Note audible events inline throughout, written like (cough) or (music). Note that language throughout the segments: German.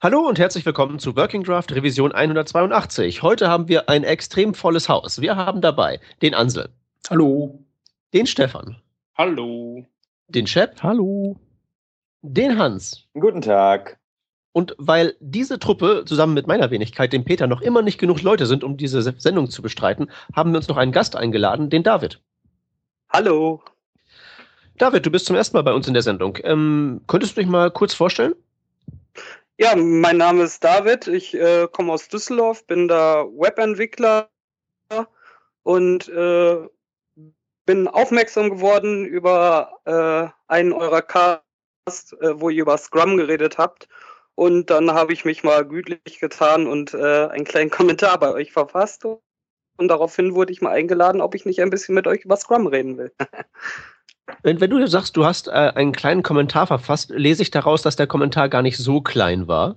Hallo und herzlich willkommen zu Working Draft Revision 182. Heute haben wir ein extrem volles Haus. Wir haben dabei den Ansel. Hallo. Den Stefan. Hallo. Den Shep. Hallo. Den Hans. Guten Tag. Und weil diese Truppe zusammen mit meiner Wenigkeit, dem Peter, noch immer nicht genug Leute sind, um diese Sendung zu bestreiten, haben wir uns noch einen Gast eingeladen, den David. Hallo. David, du bist zum ersten Mal bei uns in der Sendung. Ähm, könntest du dich mal kurz vorstellen? Ja, mein Name ist David. Ich äh, komme aus Düsseldorf, bin da Webentwickler und äh, bin aufmerksam geworden über äh, einen eurer Cast, äh, wo ihr über Scrum geredet habt. Und dann habe ich mich mal gütlich getan und äh, einen kleinen (laughs) Kommentar bei euch verfasst. Und daraufhin wurde ich mal eingeladen, ob ich nicht ein bisschen mit euch über Scrum reden will. (laughs) Wenn, wenn du sagst, du hast äh, einen kleinen Kommentar verfasst, lese ich daraus, dass der Kommentar gar nicht so klein war.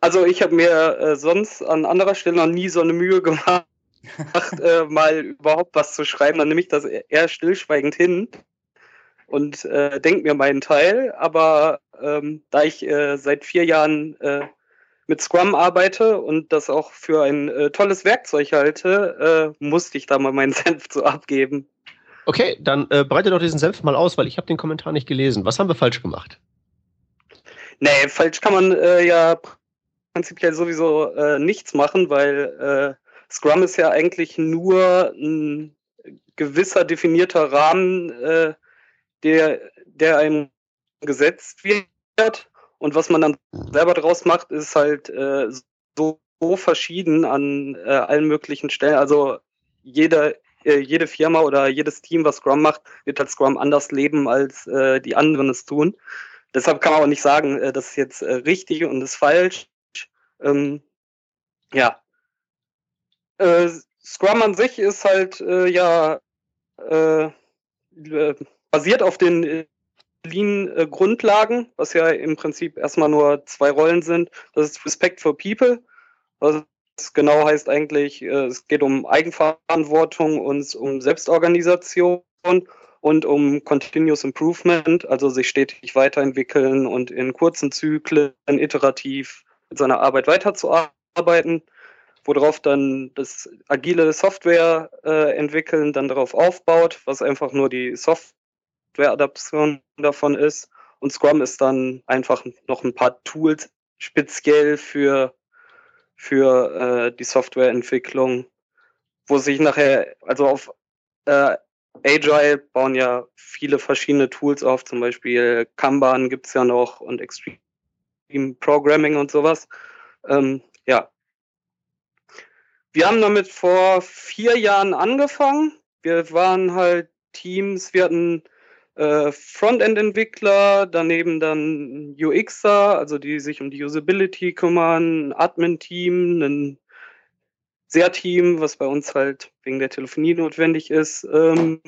Also ich habe mir äh, sonst an anderer Stelle noch nie so eine Mühe gemacht, (laughs) äh, mal überhaupt was zu schreiben. Dann nehme ich das eher stillschweigend hin und äh, denke mir meinen Teil. Aber ähm, da ich äh, seit vier Jahren äh, mit Scrum arbeite und das auch für ein äh, tolles Werkzeug halte, musste ich da mal meinen (laughs) Senf zu abgeben. Okay, dann äh, breite doch diesen Senf mal aus, weil ich habe den Kommentar nicht gelesen. Was haben wir falsch gemacht? Nee, falsch kann man äh, ja prinzipiell sowieso äh, nichts machen, weil äh, Scrum ist ja eigentlich nur ein gewisser definierter Rahmen, äh, der, der einem gesetzt wird. Und was man dann selber draus macht, ist halt äh, so, so verschieden an allen möglichen Stellen. Also jeder äh, jede Firma oder jedes Team, was Scrum macht, wird halt Scrum anders leben, als äh, die anderen es tun. Deshalb kann man auch nicht sagen, äh, das ist jetzt äh, richtig und ist falsch. Ähm, ja. Äh, Scrum an sich ist halt ja basiert auf den Lean-Grundlagen, was ja im Prinzip erstmal nur zwei Rollen sind. Das ist Respect for People, was genau heißt eigentlich, äh, es geht um Eigenverantwortung und um Selbstorganisation und um Continuous Improvement, also sich stetig weiterentwickeln und in kurzen Zyklen iterativ mit seiner Arbeit weiterzuarbeiten, worauf dann das agile Software äh, entwickeln dann darauf aufbaut, was einfach nur die Software-Adaption davon ist. Und Scrum ist dann einfach noch ein paar Tools speziell für für äh, die Softwareentwicklung, wo sich nachher, also auf äh, Agile bauen ja viele verschiedene Tools auf, zum Beispiel Kanban gibt's ja noch und Extreme Programming und sowas. Ähm, ja. Wir haben damit vor vier Jahren angefangen. Wir waren halt Teams, wir hatten äh, Frontend-Entwickler, daneben dann UXer, also die sich um die Usability kümmern, ein Admin-Team, ein SER-Team, was bei uns halt wegen der Telefonie notwendig ist, ähm,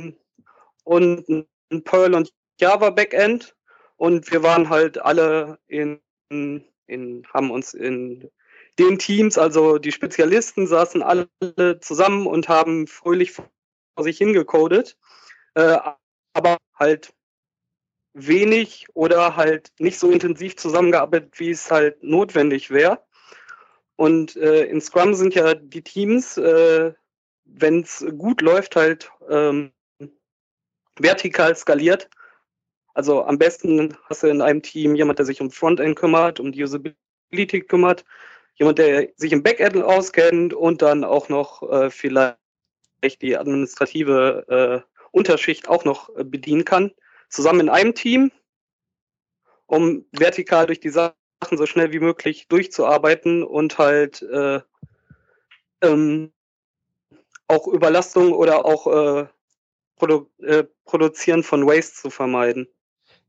und ein Perl und Java Backend. Und wir waren halt alle in, in, haben uns in den Teams, also die Spezialisten saßen alle zusammen und haben fröhlich vor sich hingecodet. Äh, halt wenig oder halt nicht so intensiv zusammengearbeitet, wie es halt notwendig wäre. Und äh, in Scrum sind ja die Teams, äh, wenn es gut läuft, halt ähm, vertikal skaliert. Also am besten hast du in einem Team jemand, der sich um Frontend kümmert, um die Usability kümmert, jemand, der sich im Backend auskennt und dann auch noch äh, vielleicht die administrative äh, Unterschicht auch noch äh, bedienen kann, zusammen in einem Team, um vertikal durch die Sachen so schnell wie möglich durchzuarbeiten und halt äh, ähm, auch Überlastung oder auch äh, Produ äh, Produzieren von Waste zu vermeiden.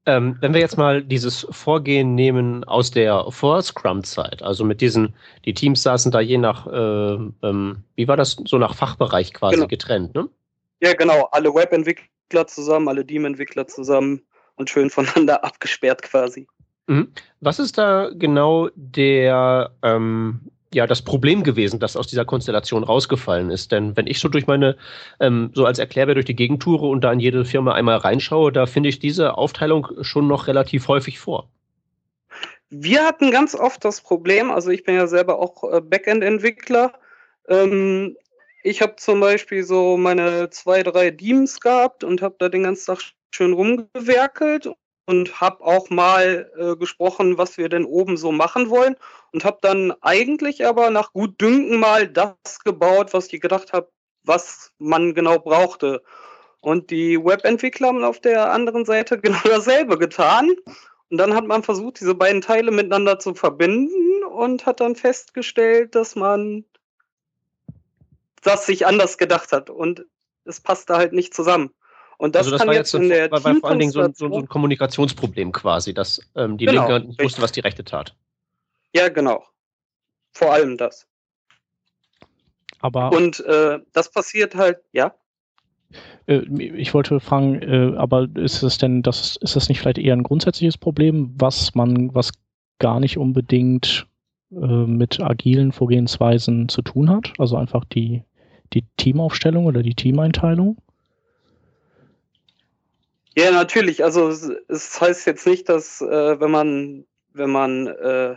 Ähm, wenn wir jetzt mal dieses Vorgehen nehmen aus der Vor-Scrum-Zeit, also mit diesen, die Teams saßen da je nach, äh, ähm, wie war das, so nach Fachbereich quasi genau. getrennt, ne? Ja, genau. Alle Webentwickler zusammen, alle Teamentwickler zusammen und schön voneinander (laughs) abgesperrt quasi. Mhm. Was ist da genau der, ähm, ja, das Problem gewesen, das aus dieser Konstellation rausgefallen ist? Denn wenn ich so durch meine, ähm, so als Erklärbär durch die Gegend toure und da in jede Firma einmal reinschaue, da finde ich diese Aufteilung schon noch relativ häufig vor. wir hatten ganz oft das Problem, also ich bin ja selber auch äh, Backend-Entwickler. Ähm, ich habe zum Beispiel so meine zwei, drei Deems gehabt und habe da den ganzen Tag schön rumgewerkelt und habe auch mal äh, gesprochen, was wir denn oben so machen wollen und habe dann eigentlich aber nach gut Dünken mal das gebaut, was ich gedacht habe, was man genau brauchte. Und die Webentwickler haben auf der anderen Seite (laughs) genau dasselbe getan. Und dann hat man versucht, diese beiden Teile miteinander zu verbinden und hat dann festgestellt, dass man das sich anders gedacht hat. Und es passte halt nicht zusammen. Und das, also das kann war jetzt in der war, war vor allen Dingen so ein, so, so ein Kommunikationsproblem quasi, dass ähm, die Genau, Linke nicht richtig. wusste, was die Rechte tat. Ja, genau. Vor allem das. Aber Und äh, das passiert halt, ja. äh, ich wollte fragen, äh, aber ist es denn, das ist das nicht vielleicht eher ein grundsätzliches Problem, was man, was gar nicht unbedingt äh, mit agilen Vorgehensweisen zu tun hat? Also einfach die, die Teamaufstellung oder die Teameinteilung? Ja, natürlich. Also es, es heißt jetzt nicht, dass äh, wenn man wenn man äh,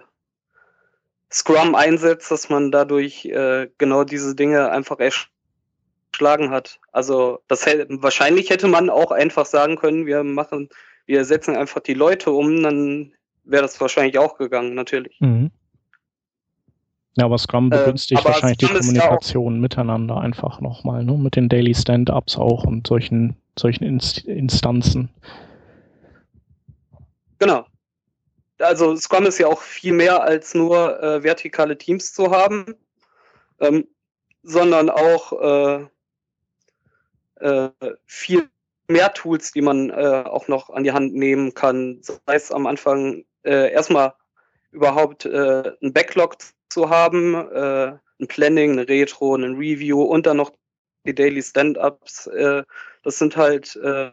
Scrum einsetzt, dass man dadurch äh, genau diese Dinge einfach erschlagen hat. Also das hätte, wahrscheinlich hätte man auch einfach sagen können, wir machen, wir setzen einfach die Leute um, dann wäre das wahrscheinlich auch gegangen, natürlich. Mhm. Ja, aber Scrum Äh, begünstigt aber wahrscheinlich die Scrum ja auch- Kommunikation miteinander einfach nochmal, ne? Mit den Daily Stand-Ups auch und solchen, solchen Inst Instanzen. Genau. Also Scrum ist ja auch viel mehr als nur äh, vertikale Teams zu haben, ähm, sondern auch äh, äh, viel mehr Tools, die man äh, auch noch an die Hand nehmen kann. Sei es am Anfang äh, erstmal überhaupt äh, ein Backlog zu haben, äh, ein Planning, eine Retro, ein Review und dann noch die Daily Stand-Ups. Äh, das sind halt äh,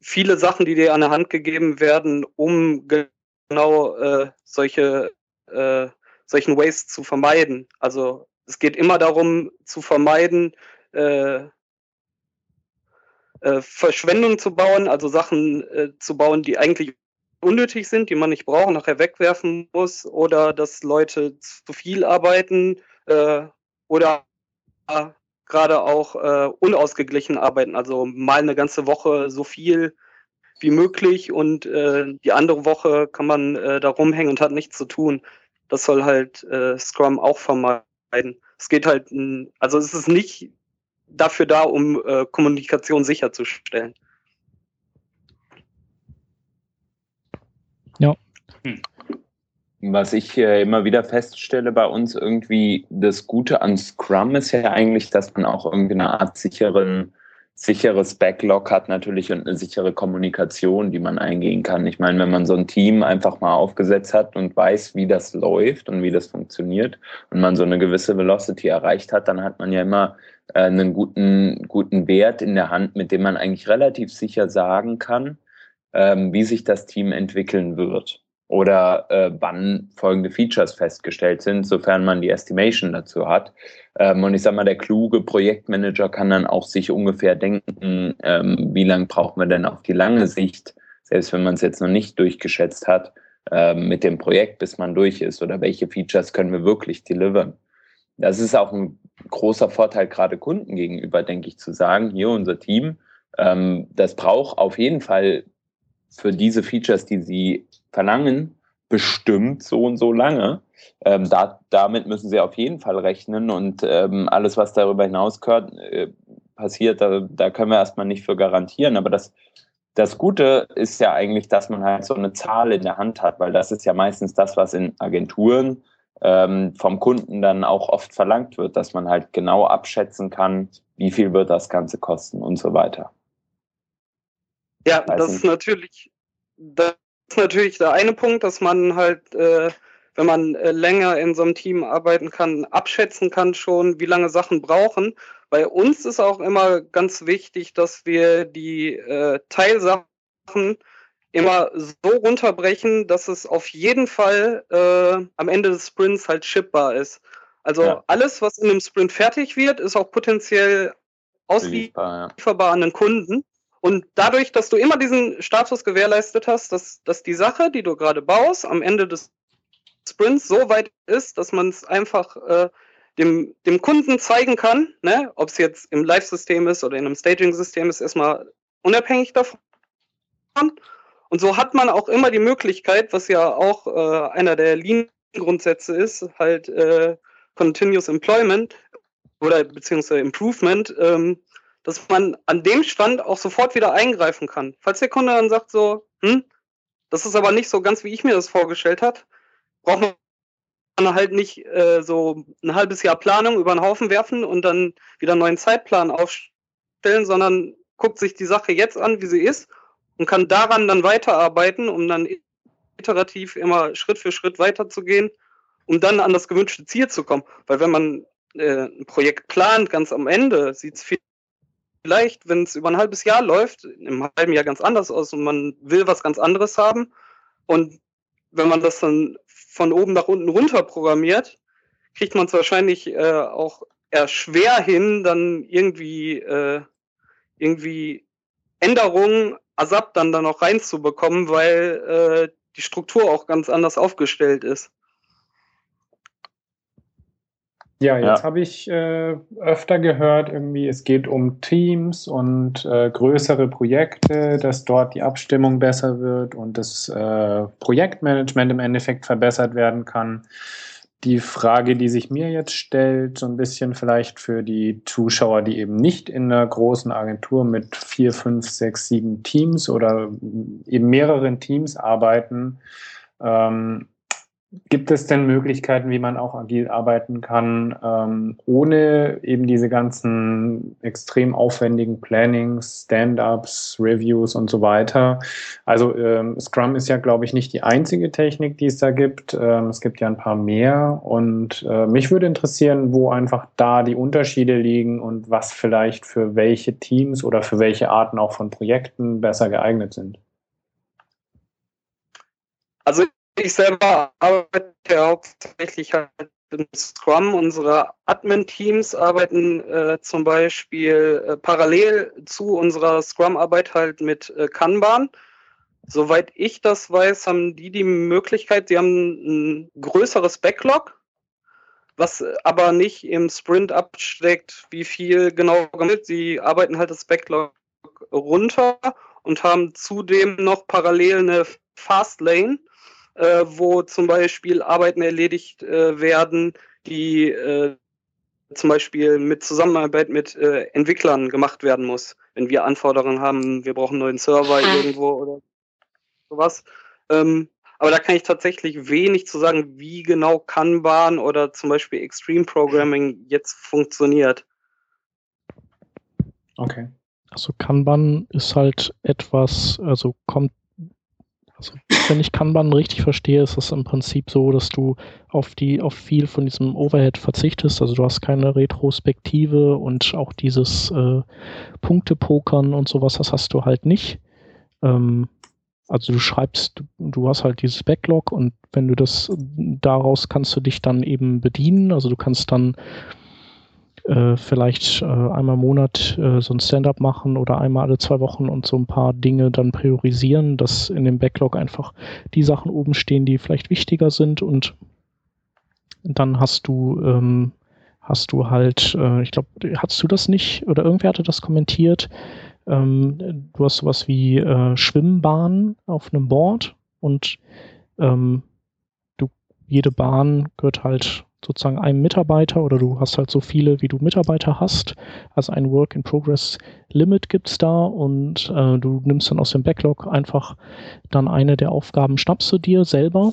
viele Sachen, die dir an der Hand gegeben werden, um genau äh, solche äh, solchen Waste zu vermeiden. Also es geht immer darum zu vermeiden, äh, äh, Verschwendung zu bauen, also Sachen äh, zu bauen, die eigentlich unnötig sind, die man nicht braucht, nachher wegwerfen muss, oder dass Leute zu viel arbeiten äh, oder äh, gerade auch äh, unausgeglichen arbeiten, also mal eine ganze Woche so viel wie möglich und äh, die andere Woche kann man äh, da rumhängen und hat nichts zu tun. Das soll halt Scrum auch vermeiden. Es geht halt, also es ist nicht dafür da, um Kommunikation sicherzustellen. Was ich äh, immer wieder feststelle bei uns irgendwie, das Gute an Scrum ist ja eigentlich, dass man auch irgendwie eine Art sicheren, sicheres Backlog hat natürlich und eine sichere Kommunikation, die man eingehen kann. Ich meine, wenn man so ein Team einfach mal aufgesetzt hat und weiß, wie das läuft und wie das funktioniert und man so eine gewisse Velocity erreicht hat, dann hat man ja immer äh, einen guten, guten Wert in der Hand, mit dem man eigentlich relativ sicher sagen kann, ähm, wie sich das Team entwickeln wird oder äh, wann folgende Features festgestellt sind, sofern man die Estimation dazu hat. Ähm, und ich sage mal, der kluge Projektmanager kann dann auch sich ungefähr denken, ähm, wie lange braucht man denn auf die lange Sicht, selbst wenn man es jetzt noch nicht durchgeschätzt hat, ähm, mit dem Projekt, bis man durch ist oder welche Features können wir wirklich delivern. Das ist auch ein großer Vorteil gerade Kunden gegenüber, denke ich, zu sagen, hier unser Team, ähm, das braucht auf jeden Fall für diese Features, die sie verlangen, bestimmt so und so lange. Ähm, da, damit müssen sie auf jeden Fall rechnen und ähm, alles, was darüber hinaus gehört, äh, passiert, da, da können wir erstmal nicht für garantieren. Aber das, das Gute ist ja eigentlich, dass man halt so eine Zahl in der Hand hat, weil das ist ja meistens das, was in Agenturen ähm, vom Kunden dann auch oft verlangt wird, dass man halt genau abschätzen kann, wie viel wird das Ganze kosten und so weiter. Ja, das ist natürlich, das ist natürlich der eine Punkt, dass man halt, äh, wenn man äh, länger in so einem Team arbeiten kann, abschätzen kann schon, wie lange Sachen brauchen. Bei uns ist auch immer ganz wichtig, dass wir die äh, Teilsachen immer so runterbrechen, dass es auf jeden Fall äh, am Ende des Sprints halt shippbar ist. Also Ja. alles, was in einem Sprint fertig wird, ist auch potenziell auslieferbar Lieferbar, ja. an den Kunden. Und dadurch, dass du immer diesen Status gewährleistet hast, dass, dass die Sache, die du gerade baust, am Ende des Sprints so weit ist, dass man es einfach äh, dem, dem Kunden zeigen kann, ne, ob es jetzt im Live-System ist oder in einem Staging-System ist, erstmal unabhängig davon. Und so hat man auch immer die Möglichkeit, was ja auch äh, einer der Lean-Grundsätze ist, halt äh, Continuous Employment oder beziehungsweise Improvement, ähm, dass man an dem Stand auch sofort wieder eingreifen kann. Falls der Kunde dann sagt so, hm, das ist aber nicht so ganz, wie ich mir das vorgestellt habe, braucht man halt nicht äh, so ein halbes Jahr Planung über den Haufen werfen und dann wieder einen neuen Zeitplan aufstellen, sondern guckt sich die Sache jetzt an, wie sie ist und kann daran dann weiterarbeiten, um dann iterativ immer Schritt für Schritt weiterzugehen, um dann an das gewünschte Ziel zu kommen. Weil wenn man äh, ein Projekt plant, ganz am Ende, sieht es vielleicht, wenn es über ein halbes Jahr läuft, im halben Jahr ganz anders aus und man will was ganz anderes haben. Und wenn man das dann von oben nach unten runter programmiert, kriegt man es wahrscheinlich äh, auch eher schwer hin, dann irgendwie, äh, irgendwie Änderungen, ASAP dann da noch reinzubekommen, weil äh, die Struktur auch ganz anders aufgestellt ist. Ja, jetzt ja. habe ich äh, öfter gehört, irgendwie es geht um Teams und äh, größere Projekte, dass dort die Abstimmung besser wird und das äh, Projektmanagement im Endeffekt verbessert werden kann. Die Frage, die sich mir jetzt stellt, so ein bisschen vielleicht für die Zuschauer, die eben nicht in einer großen Agentur mit vier, fünf, sechs, sieben Teams oder eben mehreren Teams arbeiten, ähm, Gibt es denn Möglichkeiten, wie man auch agil arbeiten kann, ähm, ohne eben diese ganzen extrem aufwendigen Plannings, Stand-ups, Reviews und so weiter? Also ähm, Scrum ist ja, glaube ich, nicht die einzige Technik, die es da gibt. Ähm, es gibt ja ein paar mehr. Und äh, mich würde interessieren, wo einfach da die Unterschiede liegen und was vielleicht für welche Teams oder für welche Arten auch von Projekten besser geeignet sind. Also ich selber arbeite hauptsächlich halt im Scrum. Unsere Admin-Teams arbeiten äh, zum Beispiel äh, parallel zu unserer Scrum-Arbeit halt mit äh, Kanban. Soweit ich das weiß, haben die die Möglichkeit, sie haben ein größeres Backlog, was aber nicht im Sprint absteckt, wie viel genau gemacht. Sie arbeiten halt das Backlog runter und haben zudem noch parallel eine Fastlane, äh, wo zum Beispiel Arbeiten erledigt äh, werden, die äh, zum Beispiel mit Zusammenarbeit mit äh, Entwicklern gemacht werden muss. Wenn wir Anforderungen haben, wir brauchen einen neuen Server irgendwo oder sowas. Ähm, aber da kann ich tatsächlich wenig zu sagen, wie genau Kanban oder zum Beispiel Extreme Programming jetzt funktioniert. Okay. Also Kanban ist halt etwas, also kommt also, wenn ich Kanban richtig verstehe, ist es im Prinzip so, dass du auf die, auf viel von diesem Overhead verzichtest. Also du hast keine Retrospektive und auch dieses äh, Punktepokern und sowas, das hast du halt nicht. Ähm, also du schreibst, du, du hast halt dieses Backlog und wenn du das, daraus kannst du dich dann eben bedienen. Also du kannst dann äh, vielleicht äh, einmal im Monat äh, so ein Stand-up machen oder einmal alle zwei Wochen und so ein paar Dinge dann priorisieren, dass in dem Backlog einfach die Sachen oben stehen, die vielleicht wichtiger sind und dann hast du ähm, hast du halt, äh, ich glaube, hast du das nicht oder irgendwer hatte das kommentiert? Ähm, du hast sowas wie äh, Schwimmbahn auf einem Board und ähm, du jede Bahn gehört halt sozusagen einem Mitarbeiter oder du hast halt so viele, wie du Mitarbeiter hast. Also ein Work-in-Progress-Limit gibt es da und äh, du nimmst dann aus dem Backlog einfach dann eine der Aufgaben, schnappst du dir selber.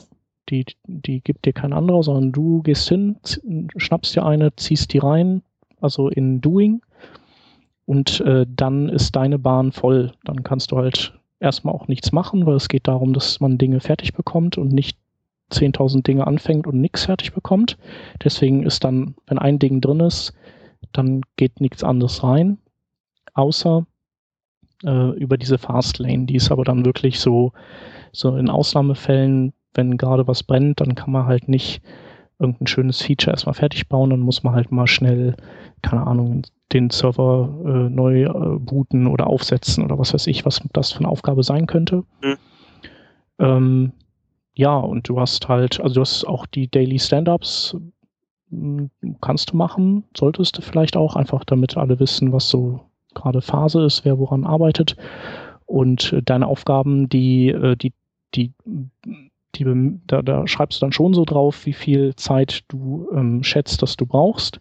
Die, die gibt dir kein anderer, sondern du gehst hin, schnappst dir eine, ziehst die rein, also in Doing und äh, dann ist deine Bahn voll. Dann kannst du halt erstmal auch nichts machen, weil es geht darum, dass man Dinge fertig bekommt und nicht 10.000 Dinge anfängt und nichts fertig bekommt. Deswegen ist dann, wenn ein Ding drin ist, dann geht nichts anderes rein, außer äh, über diese Fastlane. Die ist aber dann wirklich so, so in Ausnahmefällen, wenn gerade was brennt, dann kann man halt nicht irgendein schönes Feature erstmal fertig bauen, dann muss man halt mal schnell, keine Ahnung, den Server äh, neu äh, booten oder aufsetzen oder was weiß ich, was das für eine Aufgabe sein könnte. Mhm. Ähm, ja, und du hast halt, also du hast auch die Daily Stand-Ups, hm, kannst du machen, solltest du vielleicht auch, einfach damit alle wissen, was so gerade Phase ist, wer woran arbeitet. Und deine Aufgaben, die, äh, die, die, die, da, da schreibst du dann schon so drauf, wie viel Zeit du ähm, schätzt, dass du brauchst.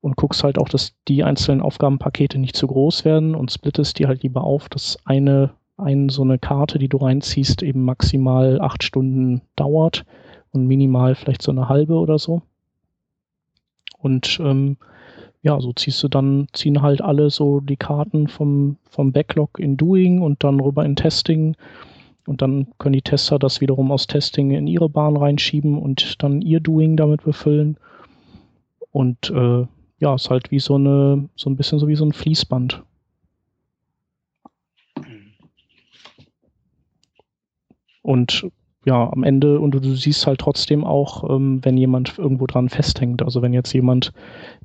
Und guckst halt auch, dass die einzelnen Aufgabenpakete nicht zu groß werden und splittest die halt lieber auf, dass eine, eine so eine Karte, die du reinziehst, eben maximal acht Stunden dauert und minimal vielleicht so eine halbe oder so. Und ähm, ja, so ziehst du dann, ziehen halt alle so die Karten vom, vom Backlog in Doing und dann rüber in Testing. Und dann können die Tester das wiederum aus Testing in ihre Bahn reinschieben und dann ihr Doing damit befüllen. Und äh, ja, ist halt wie so eine, so ein bisschen so wie so ein Fließband. Und ja, am Ende, und du, siehst halt trotzdem auch, ähm, wenn jemand irgendwo dran festhängt. Also wenn jetzt jemand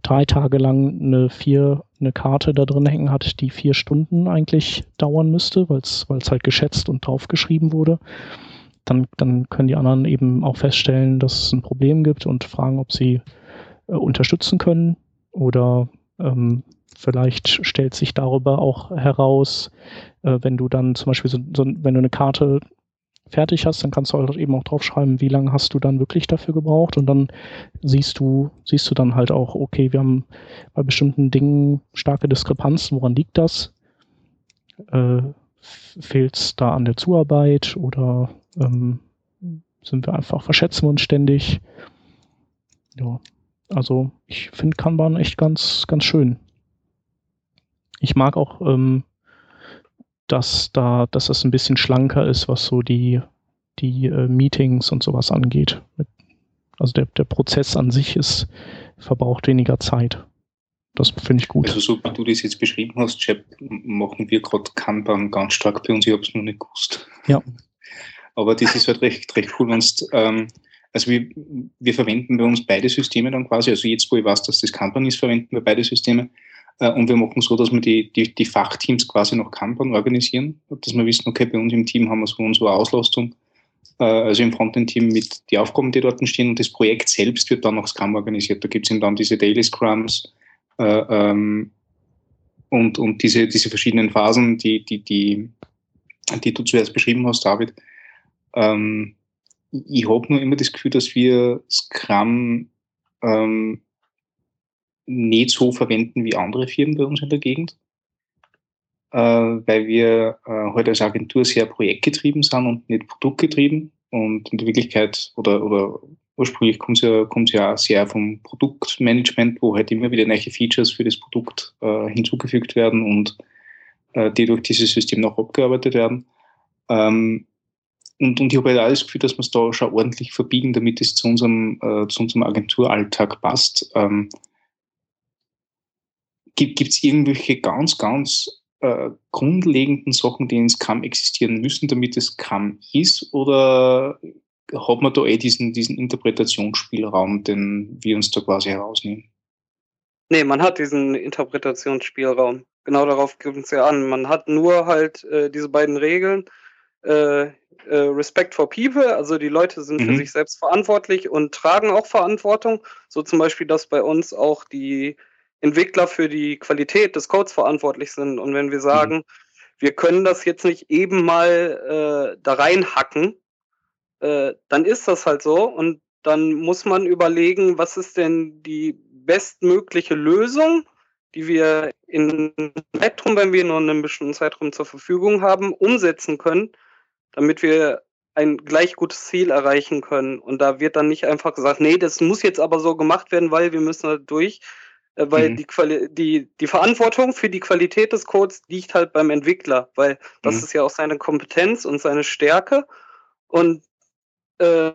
drei Tage lang eine vier, eine Karte da drin hängen hat, die vier Stunden eigentlich dauern müsste, weil es halt geschätzt und draufgeschrieben wurde, dann, dann können die anderen eben auch feststellen, dass es ein Problem gibt und fragen, ob sie äh, unterstützen können. Oder ähm, vielleicht stellt sich darüber auch heraus, äh, wenn du dann zum Beispiel so, so, wenn du eine Karte fertig hast, dann kannst du halt eben auch draufschreiben, wie lange hast du dann wirklich dafür gebraucht und dann siehst du, siehst du dann halt auch, okay, wir haben bei bestimmten Dingen starke Diskrepanzen, woran liegt das? Äh, Fehlt es da an der Zuarbeit oder ähm, sind wir einfach, verschätzen wir uns ständig? Ja, also ich finde Kanban echt ganz, ganz schön. Ich mag auch ähm, dass da, dass es ein bisschen schlanker ist, was so die, die äh, Meetings und sowas angeht. Also der, der Prozess an sich ist, verbraucht weniger Zeit. Das finde ich gut. Also so wie du das jetzt beschrieben hast, Chap, machen wir gerade Kanban ganz stark bei uns. Ich habe es noch nicht gewusst. Ja. Aber das ist halt recht, recht cool, wenn ähm, also wir, wir verwenden bei uns beide Systeme dann quasi. Also jetzt, wo ich weiß, dass das Kanban ist, verwenden wir beide Systeme. Äh, und wir machen so, dass wir die, die, die Fachteams quasi nach Kanban organisieren, dass wir wissen, okay, bei uns im Team haben wir so und so eine Auslastung, äh, also im Frontend-Team mit die Aufgaben, die dort stehen und das Projekt selbst wird dann nach Scrum organisiert. Da gibt es dann diese Daily Scrums äh, ähm, und, und diese, diese verschiedenen Phasen, die, die, die, die du zuerst beschrieben hast, David. Ähm, ich habe nur immer das Gefühl, dass wir Scrum ähm, nicht so verwenden wie andere Firmen bei uns in der Gegend, äh, weil wir äh, halt als Agentur sehr projektgetrieben sind und nicht produktgetrieben. Und in der Wirklichkeit oder, oder ursprünglich kommt es ja, ja sehr vom Produktmanagement, wo halt immer wieder neue Features für das Produkt äh, hinzugefügt werden und äh, die durch dieses System noch abgearbeitet werden. Ähm, und, und ich habe halt alles Gefühl, dass wir es da schon ordentlich verbiegen, damit es zu unserem, äh, zu unserem Agenturalltag passt. Ähm, Gibt es irgendwelche ganz, ganz äh, grundlegenden Sachen, die in Scrum existieren müssen, damit es Scrum ist? Oder hat man da eh diesen, diesen Interpretationsspielraum, den wir uns da quasi herausnehmen? Nee, man hat diesen Interpretationsspielraum. Genau darauf gibt es ja an. Man hat nur halt äh, diese beiden Regeln. Äh, äh, Respect for People, also die Leute sind mhm. für sich selbst verantwortlich und tragen auch Verantwortung. So zum Beispiel, dass bei uns auch die Entwickler für die Qualität des Codes verantwortlich sind. Und wenn wir sagen, mhm. wir können das jetzt nicht eben mal äh, da reinhacken, äh, dann ist das halt so. Und dann muss man überlegen, was ist denn die bestmögliche Lösung, die wir in Zeitraum, wenn wir nur einen bestimmten Zeitraum zur Verfügung haben, umsetzen können, damit wir ein gleich gutes Ziel erreichen können. Und da wird dann nicht einfach gesagt, nee, das muss jetzt aber so gemacht werden, weil wir müssen da durch, weil mhm. die, Quali die, die Verantwortung für die Qualität des Codes liegt halt beim Entwickler, weil das mhm. ist ja auch seine Kompetenz und seine Stärke. Und äh,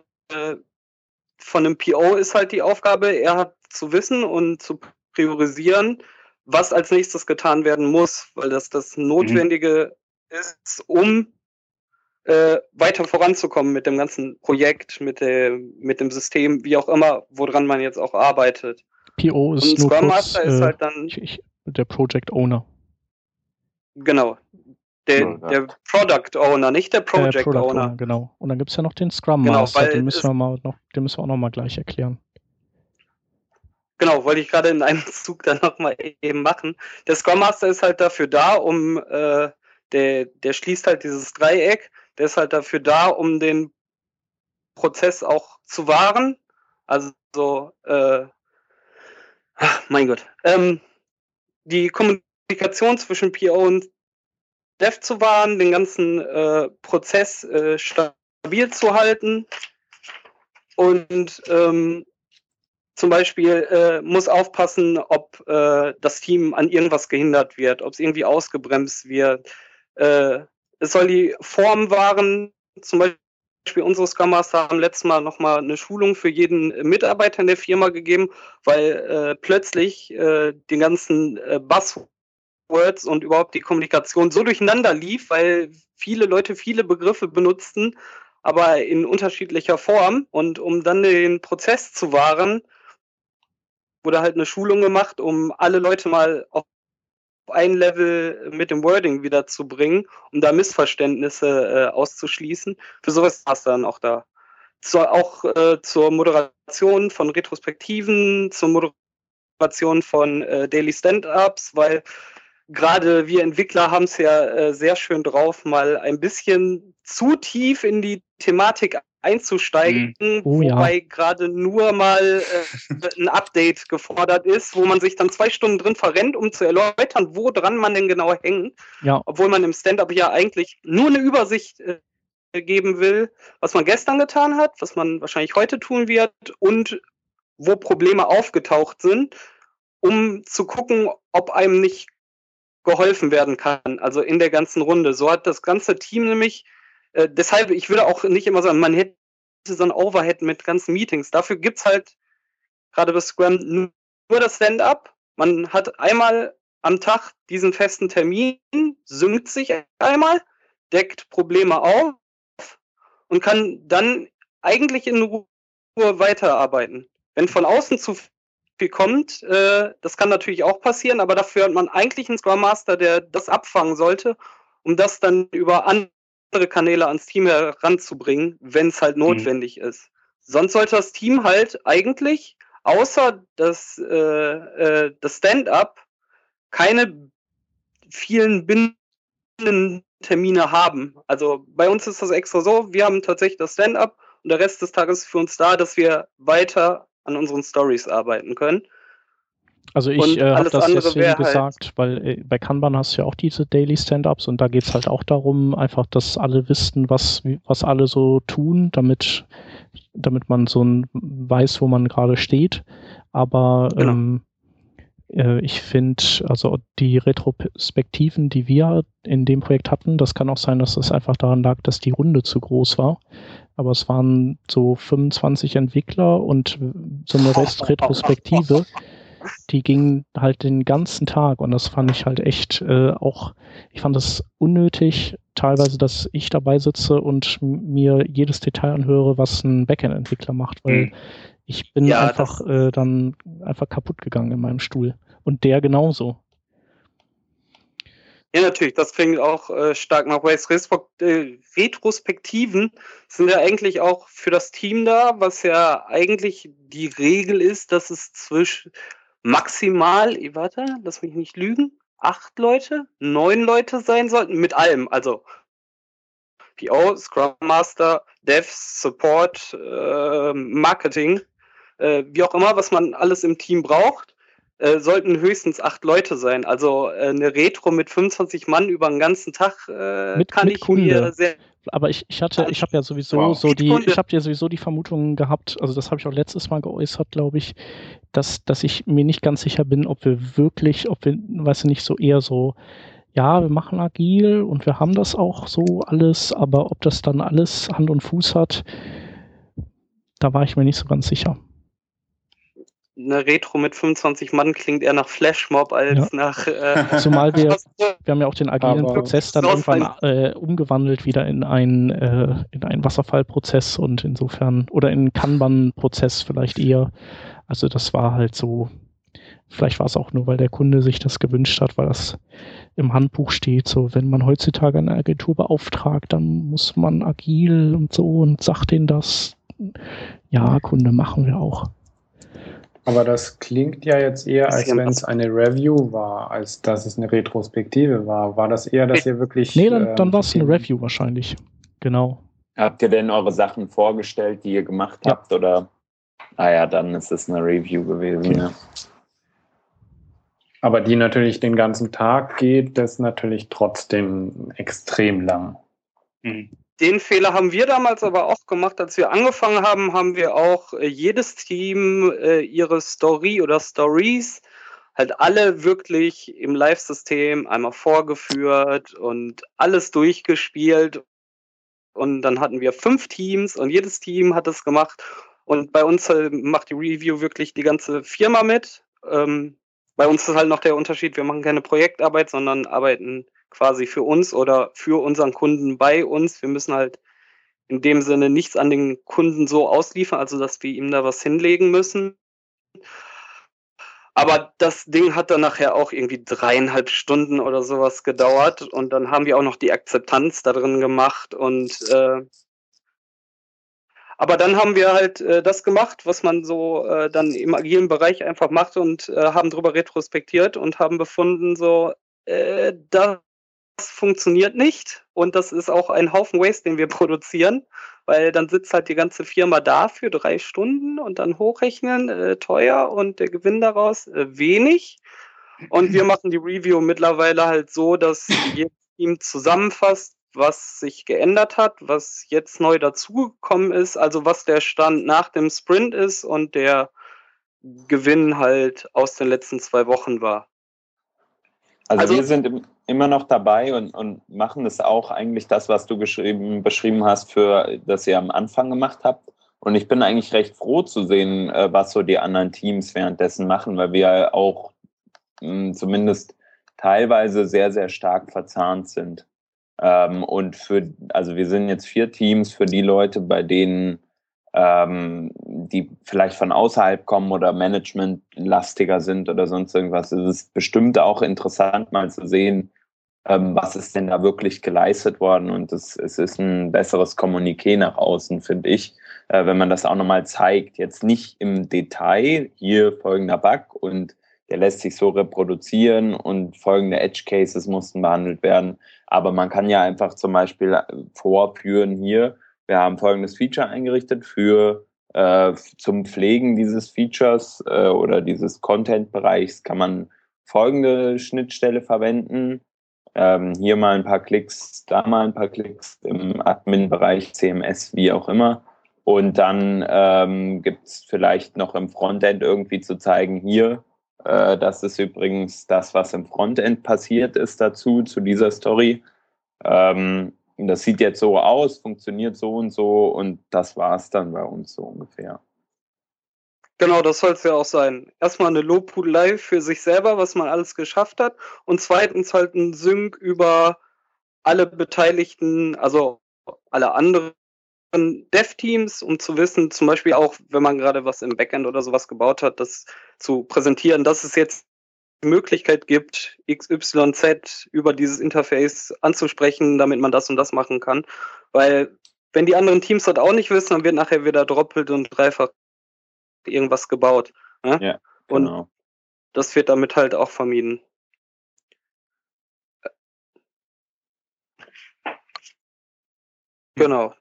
von einem PO ist halt die Aufgabe, er hat zu wissen und zu priorisieren, was als nächstes getan werden muss, weil das das mhm. Notwendige mhm. ist, um äh, weiter voranzukommen mit dem ganzen Projekt, mit, dem mit dem System, wie auch immer, woran man jetzt auch arbeitet. PO ist, nur Scrum kurz, Master ist äh, halt dann ich, ich, der Project Owner. Genau. Der, Product. der Product Owner, nicht der Project äh, Product Owner. Owner. Genau. Und dann gibt es ja noch den Scrum genau, Master, den müssen wir mal noch, den müssen wir auch noch mal gleich erklären. Genau, wollte ich gerade in einem (laughs) Zug dann nochmal eben machen. Der Scrum Master ist halt dafür da, um äh, der, der schließt halt dieses Dreieck, der ist halt dafür da, um den Prozess auch zu wahren. Also so, äh, ach, mein Gott. Ähm, die Kommunikation zwischen PO und Dev zu wahren, den ganzen äh, Prozess äh, stabil zu halten und ähm, zum Beispiel äh, muss aufpassen, ob äh, das Team an irgendwas gehindert wird, ob es irgendwie ausgebremst wird. Äh, es soll die Form wahren, zum Beispiel unsere Scrum Master haben letztes Mal nochmal eine Schulung für jeden Mitarbeiter in der Firma gegeben, weil äh, plötzlich äh, den ganzen äh, Buzzwords Words und überhaupt die Kommunikation so durcheinander lief, weil viele Leute viele Begriffe benutzten, aber in unterschiedlicher Form. Und um dann den Prozess zu wahren, wurde halt eine Schulung gemacht, um alle Leute mal auf ein Level mit dem Wording wieder zu bringen, um da Missverständnisse äh, auszuschließen. Für sowas war es dann auch da. Zur, auch äh, zur Moderation von Retrospektiven, zur Moderation von äh, Daily Stand-Ups, weil gerade wir Entwickler haben es ja äh, sehr schön drauf, mal ein bisschen zu tief in die Thematik einzusteigen, mhm. oh, wobei ja. gerade nur mal äh, ein Update gefordert ist, wo man sich dann zwei Stunden drin verrennt, um zu erläutern, wo dran man denn genau hängt. Ja. Obwohl man im Stand-up ja eigentlich nur eine Übersicht äh, geben will, was man gestern getan hat, was man wahrscheinlich heute tun wird und wo Probleme aufgetaucht sind, um zu gucken, ob einem nicht geholfen werden kann, also in der ganzen Runde. So hat das ganze Team nämlich, äh, deshalb, ich würde auch nicht immer sagen, man hätte so ein Overhead mit ganzen Meetings. Dafür gibt es halt gerade bei Scrum nur das Stand-up. Man hat einmal am Tag diesen festen Termin, synkt sich einmal, deckt Probleme auf und kann dann eigentlich in Ruhe weiterarbeiten. Wenn von außen zu viel kommt. Äh, das kann natürlich auch passieren, aber dafür hat man eigentlich einen Scrum Master, der das abfangen sollte, um das dann über andere Kanäle ans Team heranzubringen, wenn es halt mhm. notwendig mhm. ist. Sonst sollte das Team halt eigentlich, außer das, äh, äh, das Stand-up, keine vielen bindenden Termine haben. Also bei uns ist das extra so, wir haben tatsächlich das Stand-up und der Rest des Tages ist für uns da, dass wir weiter an unseren Stories arbeiten können. Also ich äh, habe das deswegen gesagt, halt weil äh, bei Kanban hast du ja auch diese Daily Stand-Ups und da geht es halt auch darum, einfach, dass alle wissen, was, was alle so tun, damit, damit man so ein, weiß, wo man gerade steht. Aber genau. ähm, äh, ich finde, also die Retrospektiven, die wir in dem Projekt hatten, das kann auch sein, dass es einfach daran lag, dass die Runde zu groß war aber es waren so 25 Entwickler und so eine (laughs) Rest-Retrospektive, (laughs) die ging halt den ganzen Tag und das fand ich halt echt äh, auch, ich fand das unnötig, teilweise, dass ich dabei sitze und mir jedes Detail anhöre, was ein Backend-Entwickler macht, weil mhm. ich bin ja, einfach äh, dann einfach kaputt gegangen in meinem Stuhl. Und der genauso. Ja, natürlich, das klingt auch äh, stark nach Ways. Äh, Retrospektiven sind ja eigentlich auch für das Team da, was ja eigentlich die Regel ist, dass es zwischen maximal, warte, lass mich nicht lügen, acht Leute, neun Leute sein sollten, mit allem, also PO, Scrum Master, Devs, Support, äh, Marketing, äh, wie auch immer, was man alles im Team braucht äh, sollten höchstens acht Leute sein. Also äh, eine Retro mit 25 Mann über den ganzen Tag äh, mit, kann mit ich Kunde. mir sehr. Aber ich, ich hatte, ich habe ja sowieso wow. so die, ich habe ja sowieso die Vermutung gehabt, also das habe ich auch letztes Mal geäußert, glaube ich, dass, dass ich mir nicht ganz sicher bin, ob wir wirklich, ob wir, weiß ich nicht, so eher so, ja, wir machen agil und wir haben das auch so alles, aber ob das dann alles Hand und Fuß hat, da war ich mir nicht so ganz sicher eine Retro mit 25 Mann klingt eher nach Flashmob als ja. nach. Äh, Zumal wir, (laughs) wir haben ja auch den agilen Aber Prozess dann irgendwann äh, umgewandelt wieder in einen, äh, in einen Wasserfallprozess und insofern, oder in einen Kanban-Prozess vielleicht eher. Also das war halt so, vielleicht war es auch nur, weil der Kunde sich das gewünscht hat, weil das im Handbuch steht, so wenn man heutzutage eine Agentur beauftragt, dann muss man agil und so und sagt denen das. Ja, Kunde, machen wir auch. Aber das klingt ja jetzt eher, als wenn es eine Review war, als dass es eine Retrospektive war. War das eher, dass ihr wirklich. Nee, dann, dann war es eine Review wahrscheinlich. Genau. Habt ihr denn eure Sachen vorgestellt, die ihr gemacht ja. habt? Oder? Ah ja, dann ist es eine Review gewesen. Okay. Ja. Aber die natürlich den ganzen Tag geht, das ist natürlich trotzdem extrem lang. Mhm. Den Fehler haben wir damals aber auch gemacht, als wir angefangen haben, haben wir auch äh, jedes Team äh, ihre Story oder Stories halt alle wirklich im Live-System einmal vorgeführt und alles durchgespielt. Und dann hatten wir fünf Teams und jedes Team hat es gemacht. Und bei uns äh, macht die Review wirklich die ganze Firma mit. Ähm, bei uns ist halt noch der Unterschied, wir machen keine Projektarbeit, sondern arbeiten quasi für uns oder für unseren Kunden bei uns. Wir müssen halt in dem Sinne nichts an den Kunden so ausliefern, also dass wir ihm da was hinlegen müssen. Aber das Ding hat dann nachher auch irgendwie dreieinhalb Stunden oder sowas gedauert und dann haben wir auch noch die Akzeptanz da drin gemacht und äh, aber dann haben wir halt äh, das gemacht, was man so äh, dann im agilen Bereich einfach macht und äh, haben darüber retrospektiert und haben befunden, so, äh, das funktioniert nicht und das ist auch ein Haufen Waste, den wir (laughs) produzieren, weil dann sitzt halt die ganze Firma da für drei Stunden und dann hochrechnen, äh, teuer und der Gewinn daraus äh, wenig. Und wir (laughs) machen die Review mittlerweile halt so, dass jedes Team zusammenfasst, was sich geändert hat, was jetzt neu dazugekommen ist, also was der Stand nach dem Sprint ist und der Gewinn halt aus den letzten zwei Wochen war. Also, also wir sind immer noch dabei und, und machen das auch eigentlich das, was du beschrieben hast, für das ihr am Anfang gemacht habt. Und ich bin eigentlich recht froh zu sehen, äh, was so die anderen Teams währenddessen machen, weil wir auch hm, zumindest teilweise sehr, sehr stark verzahnt sind. Ähm, und für, also wir sind jetzt vier Teams für die Leute, bei denen ähm, die vielleicht von außerhalb kommen oder managementlastiger sind oder sonst irgendwas. Es ist bestimmt auch interessant, mal zu sehen, ähm, was ist denn da wirklich geleistet worden. Und es, es ist ein besseres Kommuniqué nach außen, finde ich, äh, wenn man das auch nochmal zeigt. Jetzt nicht im Detail, hier folgender Bug und der lässt sich so reproduzieren und folgende Edge Cases mussten behandelt werden. Aber man kann ja einfach zum Beispiel äh, vorführen hier, wir haben folgendes Feature eingerichtet für äh, zum Pflegen dieses Features äh, oder dieses Content-Bereichs kann man folgende Schnittstelle verwenden. Ähm, hier mal ein paar Klicks, da mal ein paar Klicks im Admin-Bereich, CMS, wie auch immer. Und dann ähm, gibt es vielleicht noch im Frontend irgendwie zu zeigen, hier äh, das ist übrigens das, was im Frontend passiert ist dazu, zu dieser Story. Ähm, das sieht jetzt so aus, funktioniert so und so und das war es dann bei uns so ungefähr. Genau, das soll es ja auch sein. Erstmal eine Lobhudelei für sich selber, was man alles geschafft hat. Und zweitens halt ein Sync über alle Beteiligten, also alle anderen Dev-Teams, um zu wissen, zum Beispiel auch, wenn man gerade was im Backend oder sowas gebaut hat, das zu präsentieren, dass es jetzt Möglichkeit gibt, XYZ über dieses Interface anzusprechen, damit man das und das machen kann. Weil wenn die anderen Teams das auch nicht wissen, dann wird nachher wieder doppelt und dreifach irgendwas gebaut. Ne? Ja, genau. Und das wird damit halt auch vermieden. Genau.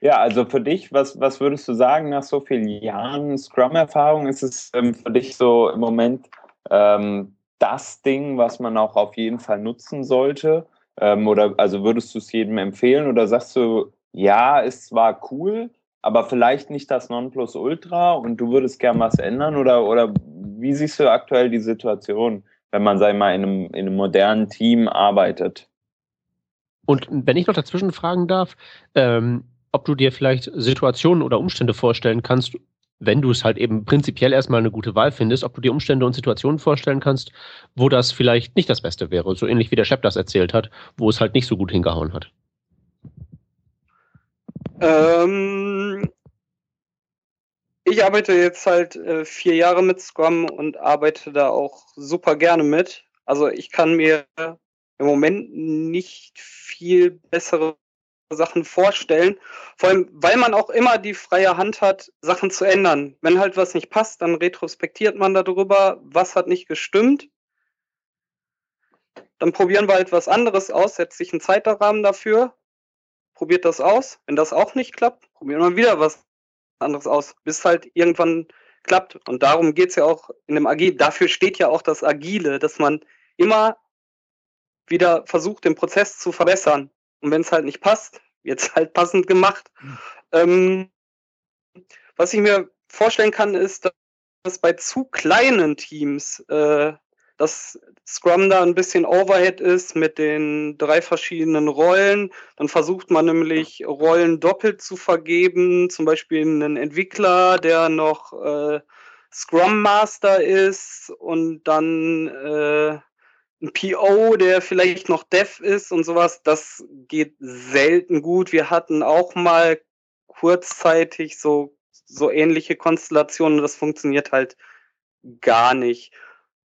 Ja, also für dich, was, was würdest du sagen nach so vielen Jahren Scrum-Erfahrung? Ist es ähm, für dich so im Moment ähm, das Ding, was man auch auf jeden Fall nutzen sollte? Ähm, oder also würdest du es jedem empfehlen oder sagst du, ja, ist zwar cool, aber vielleicht nicht das Nonplusultra und du würdest gern was ändern? Oder, oder wie siehst du aktuell die Situation, wenn man, sag mal, in einem, in einem modernen Team arbeitet? Und wenn ich noch dazwischen fragen darf, ähm, ob du dir vielleicht Situationen oder Umstände vorstellen kannst, wenn du es halt eben prinzipiell erstmal eine gute Wahl findest, ob du dir Umstände und Situationen vorstellen kannst, wo das vielleicht nicht das Beste wäre, so ähnlich wie der Chef das erzählt hat, wo es halt nicht so gut hingehauen hat. Ähm, ich arbeite jetzt halt äh, vier Jahre mit Scrum und arbeite da auch super gerne mit. Also ich kann mir im Moment nicht viel bessere Sachen vorstellen. Vor allem, weil man auch immer die freie Hand hat, Sachen zu ändern. Wenn halt was nicht passt, dann retrospektiert man darüber, was hat nicht gestimmt. Dann probieren wir halt was anderes aus, setzt sich einen Zeitrahmen dafür, probiert das aus. Wenn das auch nicht klappt, probieren wir wieder was anderes aus, bis halt irgendwann klappt. Und darum geht es ja auch in dem Agil. Dafür steht ja auch das Agile, dass man immer wieder versucht, den Prozess zu verbessern. Und wenn es halt nicht passt, wird es halt passend gemacht. Ähm, was ich mir vorstellen kann, ist, dass bei zu kleinen Teams äh, dass Scrum da ein bisschen Overhead ist mit den drei verschiedenen Rollen. Dann versucht man nämlich Rollen doppelt zu vergeben, zum Beispiel einen Entwickler, der noch äh, Scrum Master ist und dann äh, ein PO, der vielleicht noch Dev ist und sowas. Das geht selten gut. Wir hatten auch mal kurzzeitig so, so ähnliche Konstellationen. Das funktioniert halt gar nicht.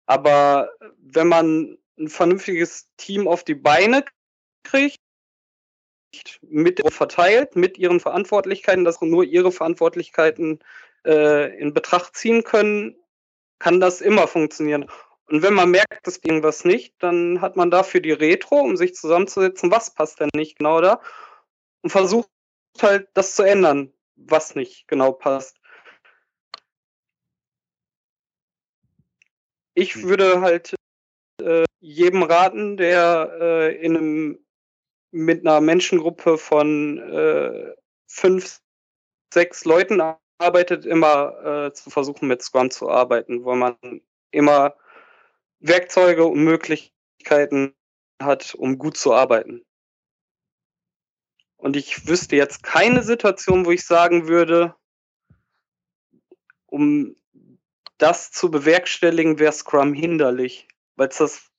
Aber wenn man ein vernünftiges Team auf die Beine kriegt, mit verteilt, mit ihren Verantwortlichkeiten, dass nur ihre Verantwortlichkeiten äh, in Betracht ziehen können, kann das immer funktionieren. Und wenn man merkt, dass irgendwas nicht, dann hat man dafür die Retro, um sich zusammenzusetzen, was passt denn nicht genau da und versucht halt das zu ändern, was nicht genau passt. Ich hm. würde halt äh, jedem raten, der äh, in einem, mit einer Menschengruppe von äh, fünf, sechs Leuten arbeitet, immer äh, zu versuchen, mit Scrum zu arbeiten, wo man immer Werkzeuge und Möglichkeiten hat, um gut zu arbeiten. Und ich wüsste jetzt keine Situation, wo ich sagen würde, um das zu bewerkstelligen, wäre Scrum hinderlich, weil es das